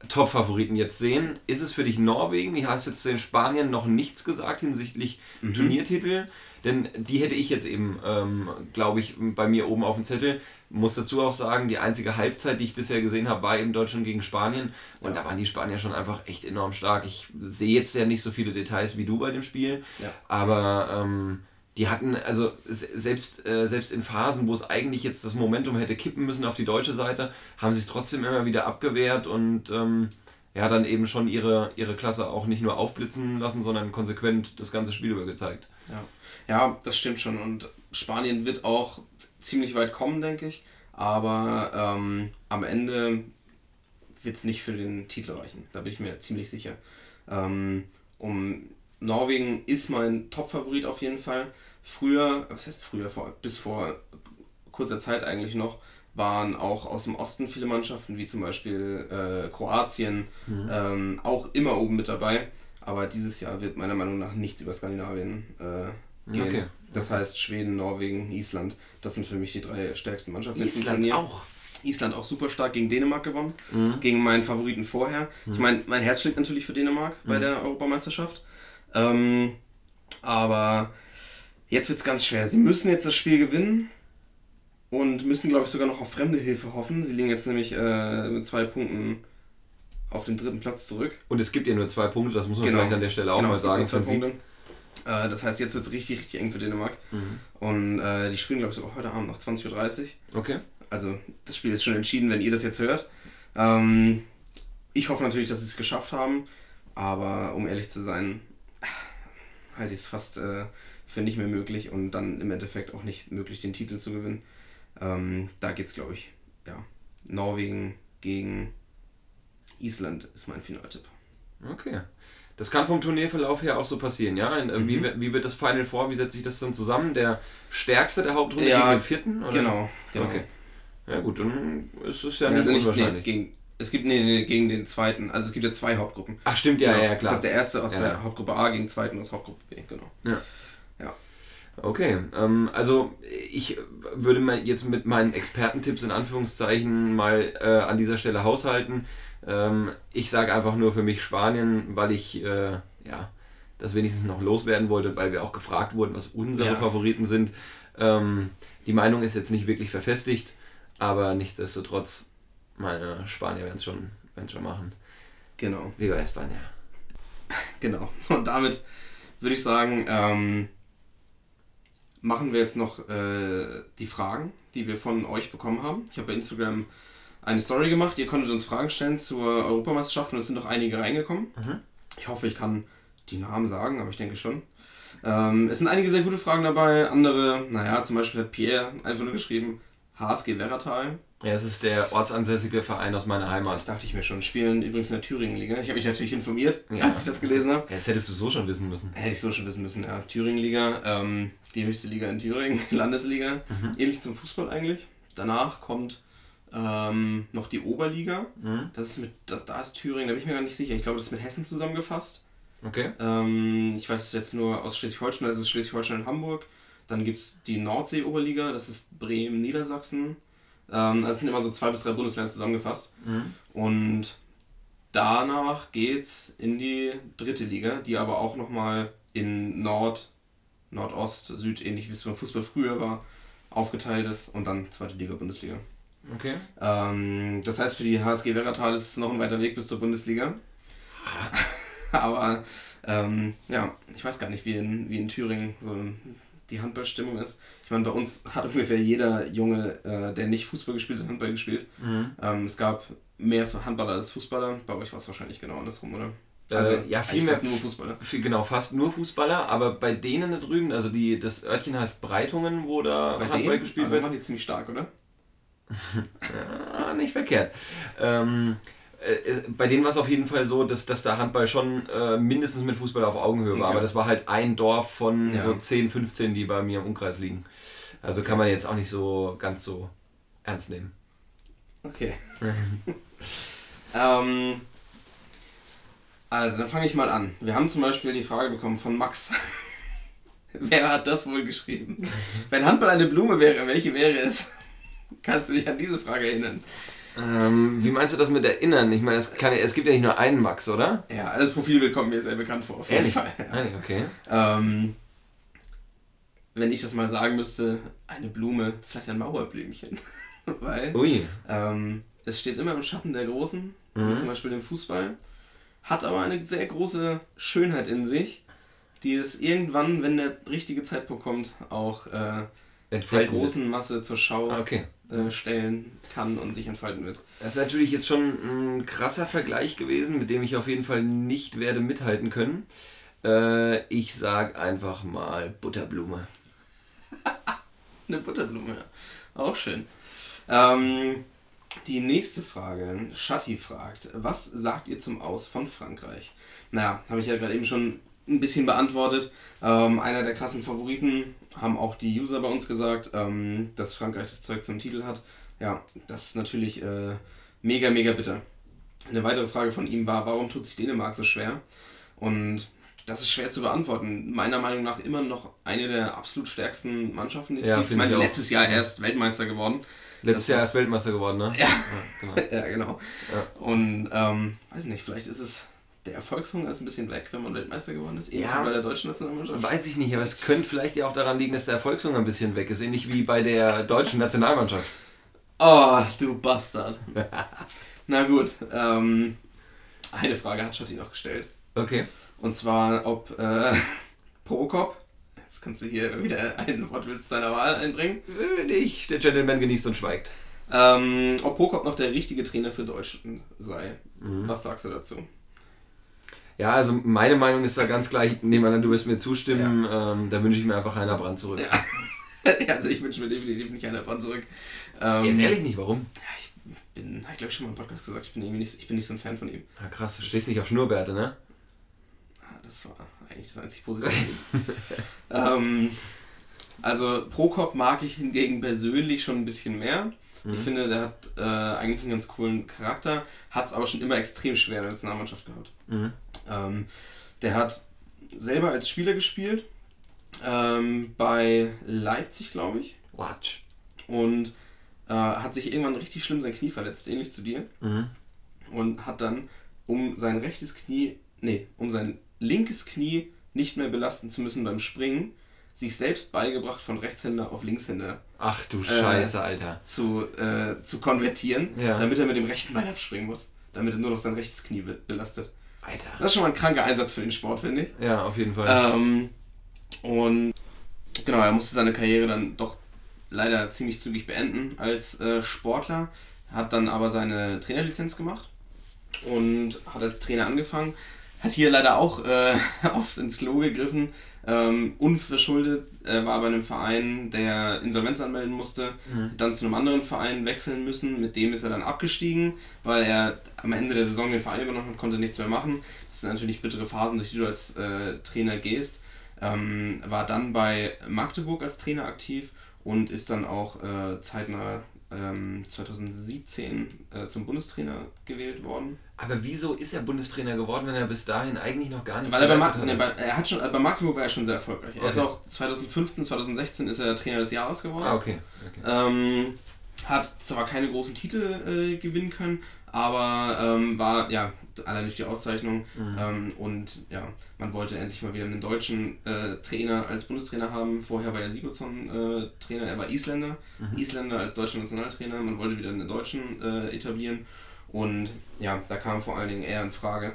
Top-Favoriten jetzt sehen? Ist es für dich Norwegen? Du hast jetzt den Spaniern noch nichts gesagt hinsichtlich mhm. Turniertitel. Denn die hätte ich jetzt eben, ähm, glaube ich, bei mir oben auf dem Zettel. Muss dazu auch sagen, die einzige Halbzeit, die ich bisher gesehen habe, war eben Deutschland gegen Spanien. Und ja. da waren die Spanier schon einfach echt enorm stark. Ich sehe jetzt ja nicht so viele Details wie du bei dem Spiel. Ja. Aber ähm, die hatten, also selbst, äh, selbst in Phasen, wo es eigentlich jetzt das Momentum hätte kippen müssen auf die deutsche Seite, haben sie es trotzdem immer wieder abgewehrt und ähm, ja, dann eben schon ihre, ihre Klasse auch nicht nur aufblitzen lassen, sondern konsequent das ganze Spiel über gezeigt. Ja. ja, das stimmt schon. Und Spanien wird auch ziemlich weit kommen, denke ich. Aber ähm, am Ende wird es nicht für den Titel reichen. Da bin ich mir ziemlich sicher. Ähm, um Norwegen ist mein Top-Favorit auf jeden Fall früher, was heißt früher, vor, bis vor kurzer Zeit eigentlich noch, waren auch aus dem Osten viele Mannschaften, wie zum Beispiel äh, Kroatien, mhm. ähm, auch immer oben mit dabei. Aber dieses Jahr wird meiner Meinung nach nichts über Skandinavien äh, gehen. Okay. Das heißt Schweden, Norwegen, Island. Das sind für mich die drei stärksten Mannschaften. Island auch. Island auch super stark gegen Dänemark gewonnen, mhm. gegen meinen Favoriten vorher. Mhm. Ich meine, mein Herz schlägt natürlich für Dänemark bei mhm. der Europameisterschaft. Ähm, aber Jetzt wird es ganz schwer. Sie müssen jetzt das Spiel gewinnen und müssen, glaube ich, sogar noch auf fremde Hilfe hoffen. Sie liegen jetzt nämlich äh, mit zwei Punkten auf den dritten Platz zurück. Und es gibt ja nur zwei Punkte, das muss man genau. vielleicht an der Stelle auch genau, mal sagen. Zwei Punkte. Äh, das heißt, jetzt wird es richtig, richtig eng für Dänemark. Mhm. Und äh, die spielen, glaube ich, sogar heute Abend noch 20.30 Uhr. Okay. Also, das Spiel ist schon entschieden, wenn ihr das jetzt hört. Ähm, ich hoffe natürlich, dass sie es geschafft haben. Aber um ehrlich zu sein, halte ich es fast äh, für nicht mehr möglich und dann im Endeffekt auch nicht möglich, den Titel zu gewinnen. Ähm, da geht es, glaube ich, ja, Norwegen gegen Island ist mein Finaltipp. Okay. Das kann vom Turnierverlauf her auch so passieren, ja? In, mhm. wie, wie wird das Final vor? Wie setzt sich das dann zusammen? Der stärkste der Hauptrunde ja, gegen den vierten? Oder? Genau, genau. Okay. Ja gut, dann ist es ja, ja nicht also unwahrscheinlich. Nee, gegen, es gibt nee, nee, gegen den zweiten, also es gibt ja zwei Hauptgruppen. Ach stimmt, ja, genau. ja, klar. Es der erste aus ja. der Hauptgruppe A gegen den zweiten aus Hauptgruppe B, genau. Ja. Okay, ähm, also ich würde mal jetzt mit meinen Expertentipps in Anführungszeichen mal äh, an dieser Stelle haushalten. Ähm, ich sage einfach nur für mich Spanien, weil ich äh, ja, das wenigstens noch loswerden wollte, weil wir auch gefragt wurden, was unsere ja. Favoriten sind. Ähm, die Meinung ist jetzt nicht wirklich verfestigt, aber nichtsdestotrotz, meine Spanier werden es schon, schon machen. Genau. Viva España. Genau. Und damit würde ich sagen, ähm, machen wir jetzt noch äh, die Fragen, die wir von euch bekommen haben. Ich habe bei Instagram eine Story gemacht. Ihr konntet uns Fragen stellen zur Europameisterschaft und es sind noch einige reingekommen. Mhm. Ich hoffe, ich kann die Namen sagen, aber ich denke schon. Ähm, es sind einige sehr gute Fragen dabei. Andere, naja, zum Beispiel hat Pierre einfach nur geschrieben, HSG Werratal. Ja, es ist der ortsansässige Verein aus meiner Heimat. Das dachte ich mir schon. Spielen übrigens in der Thüringen-Liga. Ich habe mich natürlich informiert, ja. als ich das gelesen habe. Ja, das hättest du so schon wissen müssen. Hätte ich so schon wissen müssen, ja. Thüringen-Liga, ähm, die höchste Liga in Thüringen, Landesliga. Mhm. Ähnlich zum Fußball eigentlich. Danach kommt ähm, noch die Oberliga. Mhm. Das ist mit, da, da, ist Thüringen, da bin ich mir gar nicht sicher. Ich glaube, das ist mit Hessen zusammengefasst. Okay. Ähm, ich weiß es jetzt nur aus Schleswig-Holstein, das ist Schleswig-Holstein und Hamburg. Dann gibt es die Nordsee-Oberliga, das ist Bremen, Niedersachsen. Ähm, also es sind immer so zwei bis drei Bundesländer zusammengefasst. Mhm. Und danach geht's in die dritte Liga, die aber auch nochmal in Nord, Nordost, Süd, ähnlich wie es beim Fußball früher war, aufgeteilt ist und dann zweite Liga, Bundesliga. Okay. Ähm, das heißt, für die HSG Werratal ist es noch ein weiter Weg bis zur Bundesliga. Aber ähm, ja, ich weiß gar nicht, wie in, wie in Thüringen so die Handballstimmung ist. Ich meine, bei uns hat ungefähr jeder Junge, äh, der nicht Fußball gespielt hat, Handball gespielt. Mhm. Ähm, es gab mehr Handballer als Fußballer. Bei euch war es wahrscheinlich genau andersrum, oder? Äh, also ja, viel mehr, fast nur Fußballer. Viel, genau, fast nur Fußballer, aber bei denen da drüben, also die, das Örtchen heißt Breitungen, wo da bei Handball denen? gespielt also wird. waren die ziemlich stark, oder? Ja, nicht verkehrt. Ähm, äh, bei denen war es auf jeden Fall so, dass, dass der Handball schon äh, mindestens mit Fußball auf Augenhöhe war. Okay. Aber das war halt ein Dorf von ja. so 10, 15, die bei mir im Umkreis liegen. Also kann man jetzt auch nicht so ganz so ernst nehmen. Okay. ähm, also, dann fange ich mal an. Wir haben zum Beispiel die Frage bekommen von Max. Wer hat das wohl geschrieben? Wenn Handball eine Blume wäre, welche wäre es? Kannst du dich an diese Frage erinnern? Ähm, wie meinst du das mit erinnern? Ich meine, es, kann, es gibt ja nicht nur einen Max, oder? Ja, das Profilbild kommt mir sehr bekannt vor. Auf jeden Ehrlich? Fall. Ja. Ehrlich, okay. Ähm, wenn ich das mal sagen müsste, eine Blume, vielleicht ein Mauerblümchen. Weil Ui. Ähm, es steht immer im Schatten der Großen, mhm. wie zum Beispiel dem Fußball, hat aber eine sehr große Schönheit in sich, die es irgendwann, wenn der richtige Zeitpunkt kommt, auch äh, der großen Masse zur Schau ah, okay. Äh, stellen kann und sich entfalten wird. Das ist natürlich jetzt schon ein krasser Vergleich gewesen, mit dem ich auf jeden Fall nicht werde mithalten können. Äh, ich sag einfach mal Butterblume. Eine Butterblume, ja. Auch schön. Ähm, die nächste Frage, Shatti fragt, was sagt ihr zum Aus von Frankreich? Naja, habe ich ja gerade eben schon ein bisschen beantwortet. Ähm, einer der krassen Favoriten haben auch die User bei uns gesagt, ähm, dass Frankreich das Zeug zum Titel hat. Ja, das ist natürlich äh, mega, mega bitter. Eine weitere Frage von ihm war, warum tut sich Dänemark so schwer? Und das ist schwer zu beantworten. Meiner Meinung nach immer noch eine der absolut stärksten Mannschaften, es ja. Ich meine, letztes Jahr erst Weltmeister geworden. Letztes Jahr erst Weltmeister geworden, ne? Ja, ja genau. ja, genau. Ja. Und ähm, weiß nicht, vielleicht ist es der Erfolgshunger ist ein bisschen weg, wenn man Weltmeister geworden ist, ähnlich ja, wie bei der deutschen Nationalmannschaft. Weiß ich nicht, aber es könnte vielleicht ja auch daran liegen, dass der Erfolgshunger ein bisschen weg ist, ähnlich wie bei der deutschen Nationalmannschaft. Oh, du Bastard. Na gut, ähm, eine Frage hat Schotti noch gestellt. Okay. Und zwar, ob äh, Prokop, jetzt kannst du hier wieder einen Wortwitz deiner Wahl einbringen. Äh, nicht, der Gentleman genießt und schweigt. Ähm, ob Prokop noch der richtige Trainer für Deutschland sei. Mhm. Was sagst du dazu? Ja, also meine Meinung ist da ganz gleich. Ich nehme an, du wirst mir zustimmen. Ja. Ähm, da wünsche ich mir einfach Heiner Brand zurück. Ja. also ich wünsche mir definitiv nicht Heiner Brand zurück. Ähm, Jetzt ehrlich nicht, warum? Ja, ich bin, ich glaube schon mal im Podcast gesagt, ich bin irgendwie nicht, ich bin nicht so ein Fan von ihm. Ah, krass, du stehst nicht auf Schnurrbärte, ne? Ah, das war eigentlich das einzig Positive. ähm, also Prokop mag ich hingegen persönlich schon ein bisschen mehr. Mhm. Ich finde, der hat äh, eigentlich einen ganz coolen Charakter, hat es aber schon immer extrem schwer in der Nationalmannschaft gehabt. Mhm. Ähm, der hat selber als Spieler gespielt, ähm, bei Leipzig, glaube ich. Watch. Und äh, hat sich irgendwann richtig schlimm sein Knie verletzt, ähnlich zu dir. Mhm. Und hat dann, um sein rechtes Knie, nee, um sein linkes Knie nicht mehr belasten zu müssen beim Springen, sich selbst beigebracht, von Rechtshänder auf Linkshänder Ach du Scheiße, äh, Alter. Zu, äh, zu konvertieren, ja. damit er mit dem rechten Bein abspringen muss. Damit er nur noch sein rechtes Knie be belastet. Alter. Das ist schon mal ein kranker Einsatz für den Sport, finde ich. Ja, auf jeden Fall. Ähm, und genau, er musste seine Karriere dann doch leider ziemlich zügig beenden als äh, Sportler, hat dann aber seine Trainerlizenz gemacht und hat als Trainer angefangen. Hat hier leider auch äh, oft ins Klo gegriffen, ähm, unverschuldet. Er war bei einem Verein, der Insolvenz anmelden musste, mhm. dann zu einem anderen Verein wechseln müssen. Mit dem ist er dann abgestiegen, weil er am Ende der Saison den Verein übernommen hat, konnte nichts mehr machen. Das sind natürlich bittere Phasen, durch die du als äh, Trainer gehst. Ähm, war dann bei Magdeburg als Trainer aktiv und ist dann auch äh, zeitnah ähm, 2017 äh, zum Bundestrainer gewählt worden. Aber wieso ist er Bundestrainer geworden, wenn er bis dahin eigentlich noch gar nicht Weil er bei, Mag ne, bei, er hat schon, bei Magdeburg war er schon sehr erfolgreich. Okay. Er ist auch 2015, 2016 ist er Trainer des Jahres geworden. Ah, okay. okay. Ähm, hat zwar keine großen Titel äh, gewinnen können, aber ähm, war ja allein durch die Auszeichnung mhm. ähm, und ja, man wollte endlich mal wieder einen deutschen äh, Trainer als Bundestrainer haben. Vorher war er Sigurdsson äh, Trainer, er war Isländer, mhm. Isländer als deutscher Nationaltrainer. Man wollte wieder einen Deutschen äh, etablieren und ja, da kam vor allen Dingen er in Frage.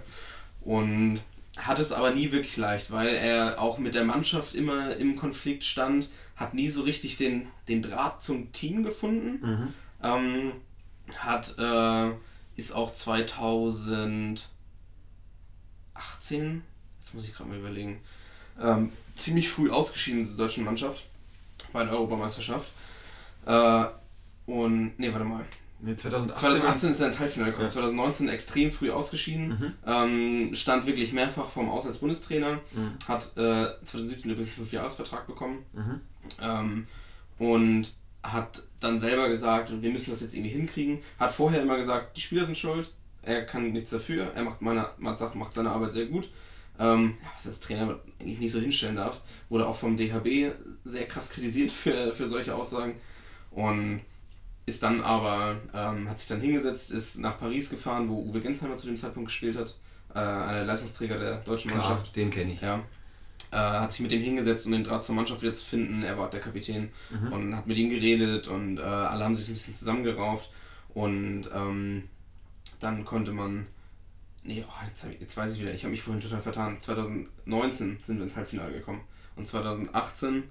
und hat es aber nie wirklich leicht, weil er auch mit der Mannschaft immer im Konflikt stand, hat nie so richtig den, den Draht zum Team gefunden. Mhm. Ähm, hat, äh, ist auch 2018, jetzt muss ich gerade mal überlegen, ähm, ziemlich früh ausgeschieden in der deutschen Mannschaft bei der Europameisterschaft. Äh, und, nee, warte mal. Nee, 2018, 2018 ist er ins Halbfinale gekommen, Ja. 2019 extrem früh ausgeschieden, Mhm. ähm, stand wirklich mehrfach vorm Aus als Bundestrainer, Mhm. hat äh, 2017 übrigens einen Fünfjahresvertrag bekommen Mhm. ähm, und hat dann selber gesagt, wir müssen das jetzt irgendwie hinkriegen. Hat vorher immer gesagt, die Spieler sind schuld, er kann nichts dafür, er macht, meine, macht seine Arbeit sehr gut. Ähm, ja, was als Trainer eigentlich nicht so hinstellen darfst, wurde auch vom DHB sehr krass kritisiert für, für solche Aussagen. Und ist dann aber, ähm, hat sich dann hingesetzt, ist nach Paris gefahren, wo Uwe Gensheimer zu dem Zeitpunkt gespielt hat, äh, einer der Leistungsträger der deutschen Klar, Mannschaft. den kenne ich. Ja. Äh, hat sich mit dem hingesetzt, um den Draht zur Mannschaft wieder zu finden. Er war der Kapitän Mhm. und hat mit ihm geredet und äh, alle haben sich ein bisschen zusammengerauft. Und ähm, dann konnte man. Nee, oh, jetzt, ich, jetzt weiß ich wieder, ich habe mich vorhin total vertan. 2019 sind wir ins Halbfinale gekommen. Und 2018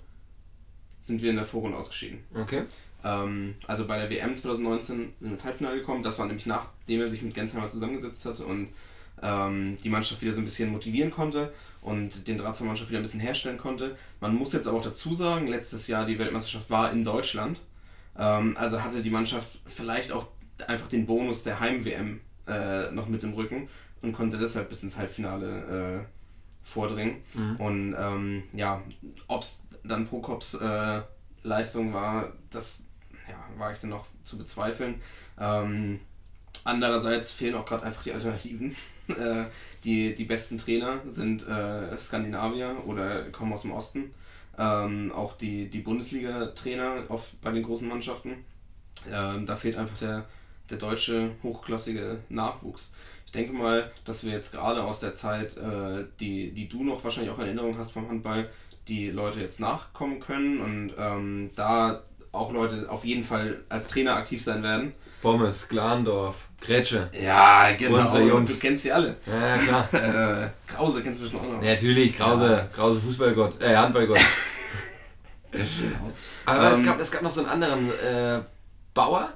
sind wir in der Vorrunde ausgeschieden. Okay. Ähm, also bei der WM 2019 sind wir ins Halbfinale gekommen. Das war nämlich nachdem er sich mit Gensheimer zusammengesetzt hat und ähm, die Mannschaft wieder so ein bisschen motivieren konnte und den Draht zur Mannschaft wieder ein bisschen herstellen konnte. Man muss jetzt aber auch dazu sagen, letztes Jahr die Weltmeisterschaft war in Deutschland. Ähm, also hatte die Mannschaft vielleicht auch einfach den Bonus der Heim-WM äh, noch mit im Rücken und konnte deshalb bis ins Halbfinale äh, vordringen. Mhm. Und ähm, ja, ob es dann Prokops äh, Leistung war, das ja, wage ich dann noch zu bezweifeln. Ähm, andererseits fehlen auch gerade einfach die Alternativen. Äh, die, die besten Trainer sind äh, Skandinavier oder kommen aus dem Osten. Ähm, auch die, die Bundesliga-Trainer bei den großen Mannschaften. Ähm, da fehlt einfach der, der deutsche hochklassige Nachwuchs. Ich denke mal, dass wir jetzt gerade aus der Zeit, äh, die, die du noch wahrscheinlich auch in Erinnerung hast vom Handball, die Leute jetzt nachkommen können und ähm, da auch Leute auf jeden Fall als Trainer aktiv sein werden. Pommes, Glandorf, Gretsche. Ja, genau. Unsere Jungs. Du kennst sie alle. Ja, ja, klar. Äh, Krause kennst du bestimmt auch noch. Ja, Natürlich, Krause, Ja. Krause Fußballgott, äh, Handballgott. Genau. Aber es, Ähm, gab, es gab noch so einen anderen äh, Bauer.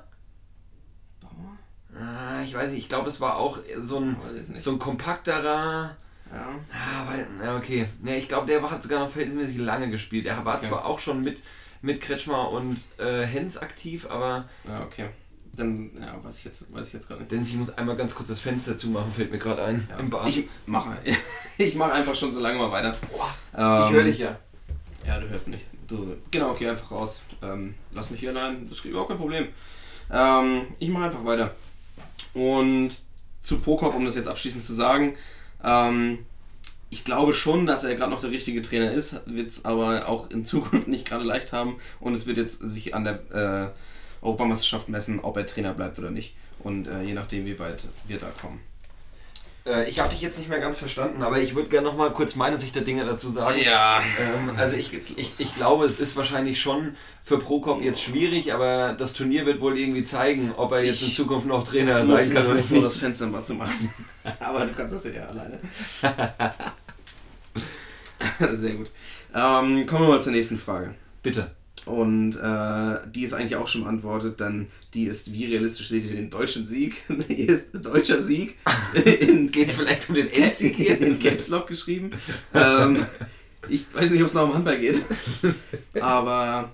Bauer? Ah, ich weiß nicht, ich glaube, das war auch so ein, so ein kompakterer. Ja. Ah, weil, na, okay. Ne, ich glaube, der hat sogar noch verhältnismäßig lange gespielt. Er war Okay. zwar auch schon mit, mit Kretschmer und äh, Hens aktiv, aber ja, okay. Dann, ja, weiß ich jetzt, weiß ich jetzt gerade nicht. Dennis, ich muss einmal ganz kurz das Fenster zumachen, fällt mir gerade ein. Ja, Im Bad. Ich mache ich mach einfach schon so lange mal weiter. Boah, Ähm, ich höre dich ja. Ja, du hörst nicht. Du, genau, geh einfach raus. Ähm, lass mich hier allein. Das ist überhaupt kein Problem. Ähm, ich mache einfach weiter. Und zu Prokop, um das jetzt abschließend zu sagen, ähm, ich glaube schon, dass er gerade noch der richtige Trainer ist, wird es aber auch in Zukunft nicht gerade leicht haben und es wird jetzt sich an der äh, Europameisterschaft messen, ob er Trainer bleibt oder nicht. Und äh, je nachdem, wie weit wir da kommen. Äh, ich habe dich jetzt nicht mehr ganz verstanden, aber ich würde gerne noch mal kurz meine Sicht der Dinge dazu sagen. Ja. Ähm, also ich, ich, ich glaube, es ist wahrscheinlich schon für Prokop jetzt schwierig, aber das Turnier wird wohl irgendwie zeigen, ob er jetzt in Ich Zukunft noch Trainer sein kann oder nicht nur das Fenster mal zu machen. Aber du kannst das ja alleine. Sehr gut. Ähm, kommen wir mal zur nächsten Frage. Bitte. Und äh, die ist eigentlich auch schon beantwortet, denn die ist, wie realistisch seht ihr den deutschen Sieg? Hier ist deutscher Sieg Geht es vielleicht um den Endsieg hier? in Caps Lock geschrieben. Ähm, ich weiß nicht, ob es noch um Handball geht. Aber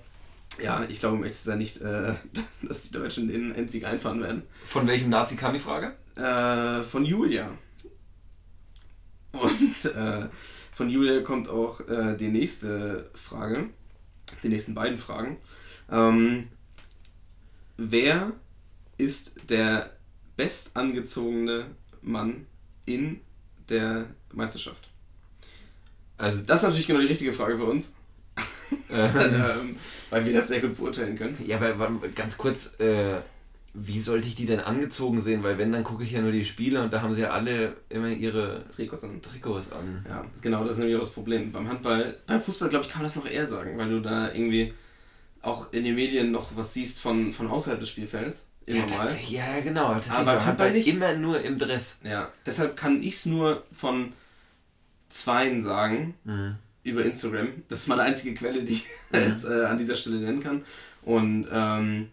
ja, ich glaube, um echt zu sein nicht, äh, dass die Deutschen den Endsieg einfahren werden. Von welchem Nazi kam die Frage? Äh, von Julia. Und äh, von Julia kommt auch äh, die nächste Frage, die nächsten beiden Fragen. Ähm, wer ist der bestangezogene Mann in der Meisterschaft? Also, Das ist natürlich genau die richtige Frage für uns, äh, ähm, weil wir das sehr gut beurteilen können. ja, aber ganz kurz, äh, wie sollte ich die denn angezogen sehen? Weil wenn, dann gucke ich ja nur die Spiele und da haben sie ja alle immer ihre Trikots und Trikots an. Ja, genau, das ist nämlich auch das Problem. Beim Handball, beim Fußball, glaube ich, kann man das noch eher sagen, weil du da irgendwie auch in den Medien noch was siehst von, von außerhalb des Spielfelds. Immer ja, mal. Ja, genau. Aber beim Handball Handball nicht. immer nur im Dress. Ja. Deshalb kann ich es nur von zweien sagen Mhm. über Instagram. Das ist meine einzige Quelle, die ich jetzt äh, an dieser Stelle nennen kann. Und ähm,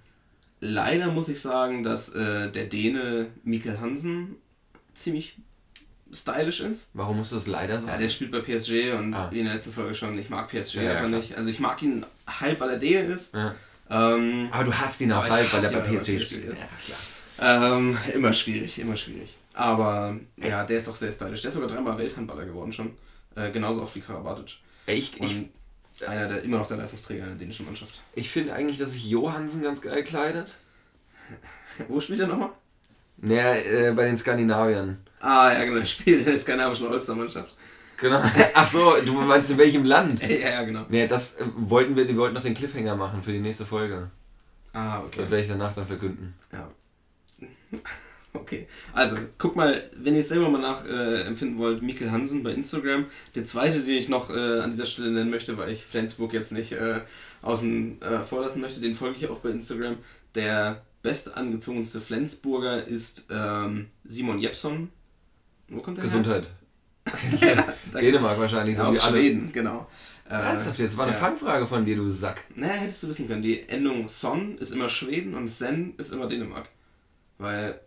leider muss ich sagen, dass äh, der Däne Mikkel Hansen ziemlich stylisch ist. Warum musst du das leider sagen? Ja, der spielt bei PSG und Ah. wie in der letzten Folge schon, ich mag PSG Ja, ja, einfach klar. nicht. Also ich mag ihn halb, weil er Däne ist. Ja. Ähm, Aber du hast ihn auch halt, weil er bei PSG bei spielt. PSG ist. Ja, klar. ähm, immer schwierig, immer schwierig. Aber ja, der ist doch sehr stylisch. Der ist sogar dreimal Welthandballer geworden schon. Äh, genauso oft wie Karabatic. Ich, ich, einer der immer noch der Leistungsträger in der dänischen Mannschaft. ich finde eigentlich, dass sich Johansen ganz geil kleidet. Wo spielt er nochmal? Naja, äh, bei den Skandinaviern. Ah, ja, genau, er spielt in der skandinavischen All-Star-Mannschaft. Genau. Ach so, du meinst in welchem Land? Ja, ja, genau. Nee, das äh, wollten wir, wir wollten noch den Cliffhanger machen für die nächste Folge. Ah, okay. Das werde ich danach dann verkünden. Ja. Okay, also guck mal, wenn ihr es selber mal nachempfinden wollt, Mikkel Hansen bei Instagram. Der zweite, den ich noch äh, an dieser Stelle nennen möchte, weil ich Flensburg jetzt nicht äh, außen äh, vorlassen möchte, den folge ich auch bei Instagram. Der bestangezogenste Flensburger ist ähm, Simon Jepson. Wo kommt der Gesundheit. her? Ja, Dänemark wahrscheinlich, so aus wie alle. Schweden, genau. Äh, Ernsthaft, jetzt war eine ja. Fangfrage von dir, du Sack. Naja, hättest du wissen können. Die Endung Son ist immer Schweden und Sen ist immer Dänemark. Weil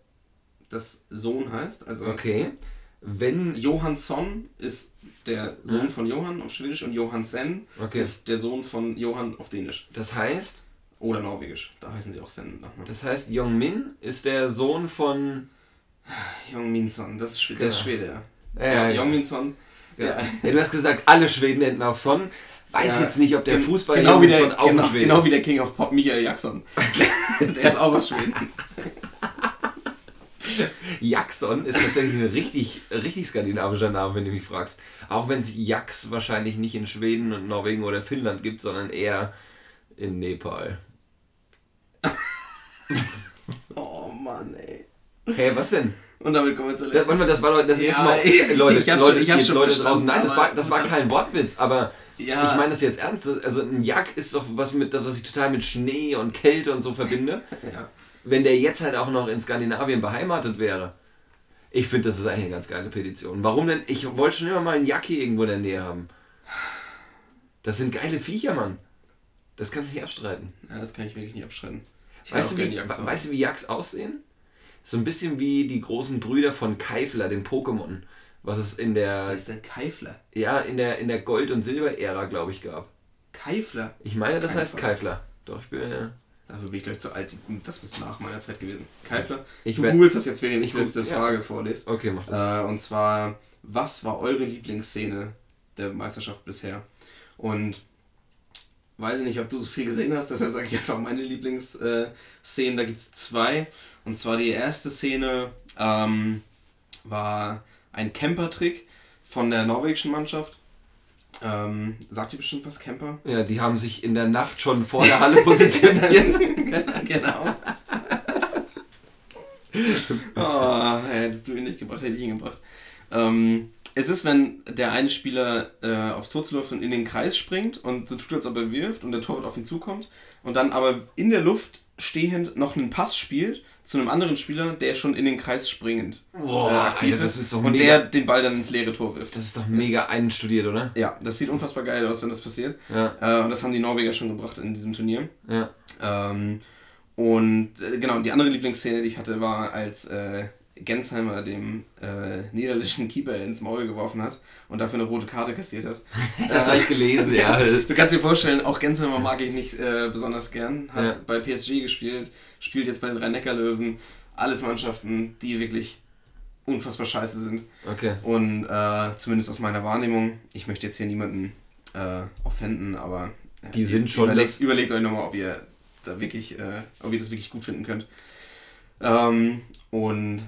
das Sohn heißt. Also Okay. Wenn. Johansson ist der Sohn Mhm. von Johann auf Schwedisch und Johansen Okay. ist der Sohn von Johann auf Dänisch. Das heißt, Oder Norwegisch. Da heißen sie auch Sen. Nachnamen. das heißt, Jongmin ist der Sohn von. Jong Minson, das ist, Schwede, der ist Genau. Schwede, ja. Ja, ja, ja. Jong Minson. Ja. ja, du hast gesagt, alle Schweden enden auf Son. Weiß Ja, jetzt nicht, ob der Fußball genau wie der, Son auch genau, ein Schwede genau ist. wie der King of Pop, Michael Jackson. der ist auch aus Schweden. Jackson ist tatsächlich ein richtig, richtig skandinavischer Name, wenn du mich fragst. Auch wenn es Jax wahrscheinlich nicht in Schweden und Norwegen oder Finnland gibt, sondern eher in Nepal. Oh Mann, ey. Hey, was denn? Und damit kommen wir zur Das, letzten mal, das war Leute, das ist jetzt Ja, mal, ich- Leute, ich Leute, schon- ich schon Leute draußen. Nein, das war, das war das- kein Wortwitz, aber Ja. ich meine das jetzt ernst. Also ein Jak ist doch was mit, was ich total mit Schnee und Kälte und so verbinde. Ja. Wenn der jetzt halt auch noch in Skandinavien beheimatet wäre. Ich finde, das ist eigentlich eine ganz geile Petition. Warum denn? Ich wollte schon immer mal einen Jak hier irgendwo in der Nähe haben. Das sind geile Viecher, Mann. Das kannst du nicht abstreiten. ja, das kann ich wirklich nicht abschreiten. Ich Weißt du, wie, weißt du, wie Yaks aussehen? So ein bisschen wie die großen Brüder von Keifler, dem Pokémon. Was es in der, ist denn Keifler? ja, in der, in der Gold- und Silber-Ära, glaube ich, gab. Keifler? Ich meine, das heißt. Keifler. Doch, ich bin, ja. Dafür bin ich gleich zu alt. Das ist nach meiner Zeit gewesen. Keifler? Ich du googelst das jetzt, ich Ich die letzte ja. Frage vorlese. Okay, mach das. Äh, und zwar, was war eure Lieblingsszene der Meisterschaft bisher? Und weiß ich nicht, ob du so viel gesehen hast, deshalb sage ich einfach meine Lieblingsszenen. Da gibt es zwei. Und zwar die erste Szene ähm, war ein Camper-Trick von der norwegischen Mannschaft. Ähm, sagt ihr bestimmt was, Camper? Ja, die haben sich in der Nacht schon vor der Halle positioniert. genau. oh, hättest du ihn nicht gebracht, hätte ich ihn gebracht. Ähm, es ist, wenn der eine Spieler äh, aufs Tor zuläuft und in den Kreis springt und so tut, als ob er wirft und der Torwart auf ihn zukommt und dann aber in der Luft stehend noch einen Pass spielt zu einem anderen Spieler, der schon in den Kreis springend Boah, äh, aktiv Alter, das ist, ist und mega- der den Ball dann ins leere Tor wirft. Das ist doch mega einstudiert, oder? Ja, das sieht unfassbar geil aus, wenn das passiert. Ja, Äh, und das haben die Norweger schon gebracht in diesem Turnier. ja. Ähm, und äh, genau, die andere Lieblingsszene, die ich hatte, war, als äh, Gensheimer dem äh, niederländischen Keeper ins Maul geworfen hat und dafür eine rote Karte kassiert hat. Das habe ich gelesen, ja. Du kannst dir vorstellen, auch Gensheimer mag ich nicht äh, besonders gern. Hat Ja. bei PSG gespielt, spielt jetzt bei den Rhein-Neckar-Löwen. Alles Mannschaften, die wirklich unfassbar scheiße sind. Okay. Und äh, zumindest aus meiner Wahrnehmung, ich möchte jetzt hier niemanden äh, offenden, aber äh, Die sind schon überlegt, überlegt euch nochmal, ob ihr da wirklich, äh, ob ihr das wirklich gut finden könnt. Ähm, und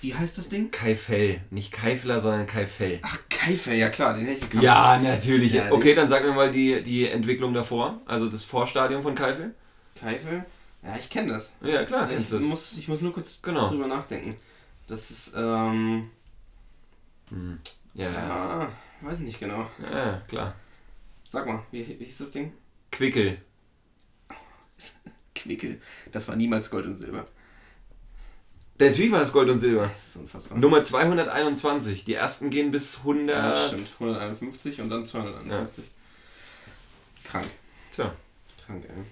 wie heißt das Ding? Kaifel. Nicht Keifler, sondern Kaifel. Ach, Keifer, ja klar, den hätte ich gekannt. Ja, natürlich. Ja, okay, dann sag mir mal die, die Entwicklung davor. Also das Vorstadium von Keifel. Keifer? Ja, ich kenne das. Ja, klar, ich, kennst das. muss, ich muss nur kurz Genau. drüber nachdenken. Das ist, ähm, Hm. Ja, ja, ja, weiß ich nicht genau. ja, klar. Sag mal, wie, wie hieß das Ding? Quickel. Quickel. Das war niemals Gold und Silber. Der war das Gold und Silber. Das ist unfassbar. Nummer 221. Die ersten gehen bis 100. Ja, stimmt. 151 und dann 251. Krank. Tja. Krank, ey.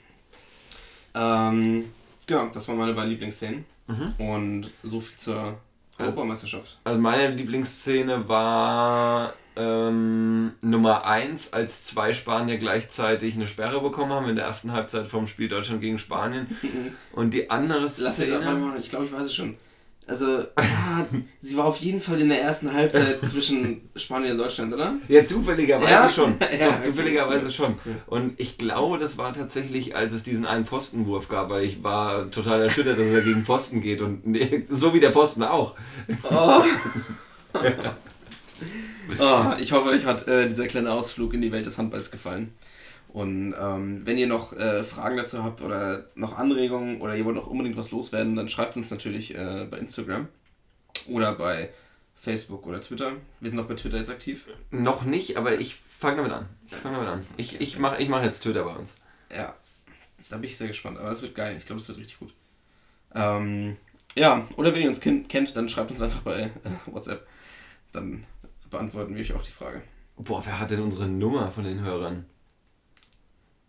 Ähm, genau, das waren meine beiden Lieblingsszenen. Mhm. Und so viel zur Also- Europameisterschaft. Also meine Lieblingsszene war ähm, Nummer 1, als zwei Spanier gleichzeitig eine Sperre bekommen haben in der ersten Halbzeit vom Spiel Deutschland gegen Spanien. Und die andere Lass Szene. mal, ich glaube, ich weiß es schon. Also, ja, sie war auf jeden Fall in der ersten Halbzeit zwischen Spanien und Deutschland, oder? Ja, zufälligerweise Ja? schon. Ja, Doch, okay. zufälligerweise schon. Ja. Und ich glaube, das war tatsächlich, als es diesen einen Pfostenwurf gab, weil ich war total erschüttert, dass er gegen Pfosten geht. Und so wie der Pfosten auch. Oh. Oh, ich hoffe, euch hat äh, dieser kleine Ausflug in die Welt des Handballs gefallen. Und ähm, wenn ihr noch äh, Fragen dazu habt oder noch Anregungen oder ihr wollt noch unbedingt was loswerden, dann schreibt uns natürlich äh, bei Instagram oder bei Facebook oder Twitter. Wir sind auch bei Twitter jetzt aktiv. Noch nicht, aber ich fange damit an. Ich fange damit an. Ich, ich mache ich mach jetzt Twitter bei uns. Ja, da bin ich sehr gespannt. Aber das wird geil. Ich glaube, das wird richtig gut. Ähm, ja, oder wenn ihr uns ken kennt, dann schreibt uns einfach bei äh, WhatsApp. Dann beantworten wir euch auch die Frage. Boah, wer hat denn unsere Nummer von den Hörern?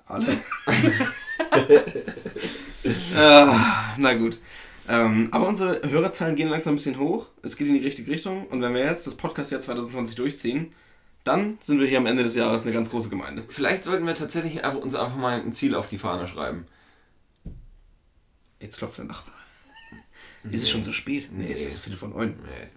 Alle. ah, na gut. Ähm, aber unsere Hörerzahlen gehen langsam ein bisschen hoch. Es geht in die richtige Richtung. Und wenn wir jetzt das Podcast-Jahr 2020 durchziehen, dann sind wir hier am Ende des Jahres eine ganz große Gemeinde. Vielleicht sollten wir tatsächlich einfach, uns einfach mal ein Ziel auf die Fahne schreiben. Jetzt klopft der Nachbar. Ist es schon so spät? Nee, es Nee. ist Viertel von neun. Nee.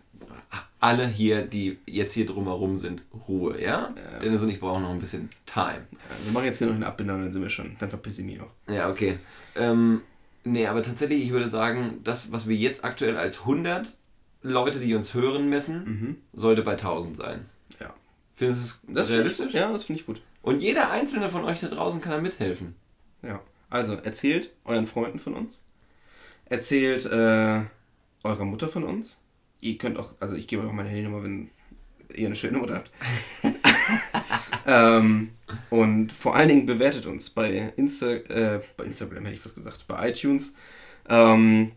Alle hier, die jetzt hier drumherum sind, Ruhe, ja? Ja. Dennis und ich brauchen noch ein bisschen Time. Ja, wir machen jetzt hier noch eine Abbinder und dann sind wir schon. Dann verpisse ich mich auch. Ja, okay. Ähm, nee, aber tatsächlich, ich würde sagen, das, was wir jetzt aktuell als 100 Leute, die uns hören, messen, Mhm. sollte bei 1000 sein. Ja. Findest du es Das realistisch? Ich, ja, das finde ich gut. Und jeder einzelne von euch da draußen kann da mithelfen. Ja. Also, erzählt euren Freunden von uns. Erzählt äh, eurer Mutter von uns. Ihr könnt auch, also ich gebe euch auch meine Handynummer, wenn ihr eine schöne Mutter habt. ähm, und vor allen Dingen bewertet uns bei, Insta, äh, bei Instagram, hätte ich was gesagt, bei iTunes. Ähm,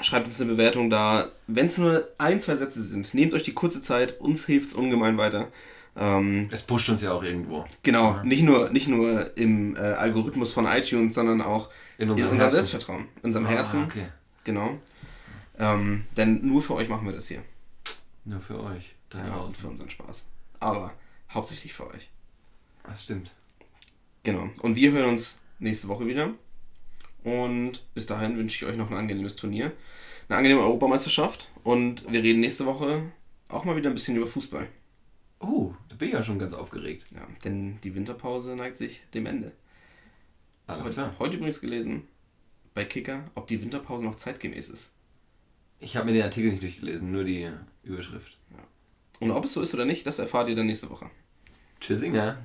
schreibt uns eine Bewertung da. Wenn es nur ein, zwei Sätze sind, nehmt euch die kurze Zeit, uns hilft es ungemein weiter. Ähm, Es pusht uns ja auch irgendwo. Genau, Ja. nicht nur, nicht nur im äh, Algorithmus von iTunes, sondern auch In in unserem unserem Herzen. Selbstvertrauen, in unserem Herzen. Ah, okay. Genau. Ähm, denn nur für euch machen wir das hier. Nur für euch da Ja, und für unseren Spaß. Aber hauptsächlich für euch. Das stimmt. Genau. Und wir hören uns nächste Woche wieder. Und bis dahin wünsche ich euch noch ein angenehmes Turnier. Eine angenehme Europameisterschaft. Und wir reden nächste Woche auch mal wieder ein bisschen über Fußball. Oh, da bin ich ja schon ganz aufgeregt. Ja, denn die Winterpause neigt sich dem Ende. Alles heute, klar. heute übrigens gelesen bei Kicker, ob die Winterpause noch zeitgemäß ist. Ich habe mir den Artikel nicht durchgelesen, nur die Überschrift. Und ob es so ist oder nicht, das erfahrt ihr dann nächste Woche. Tschüssinger.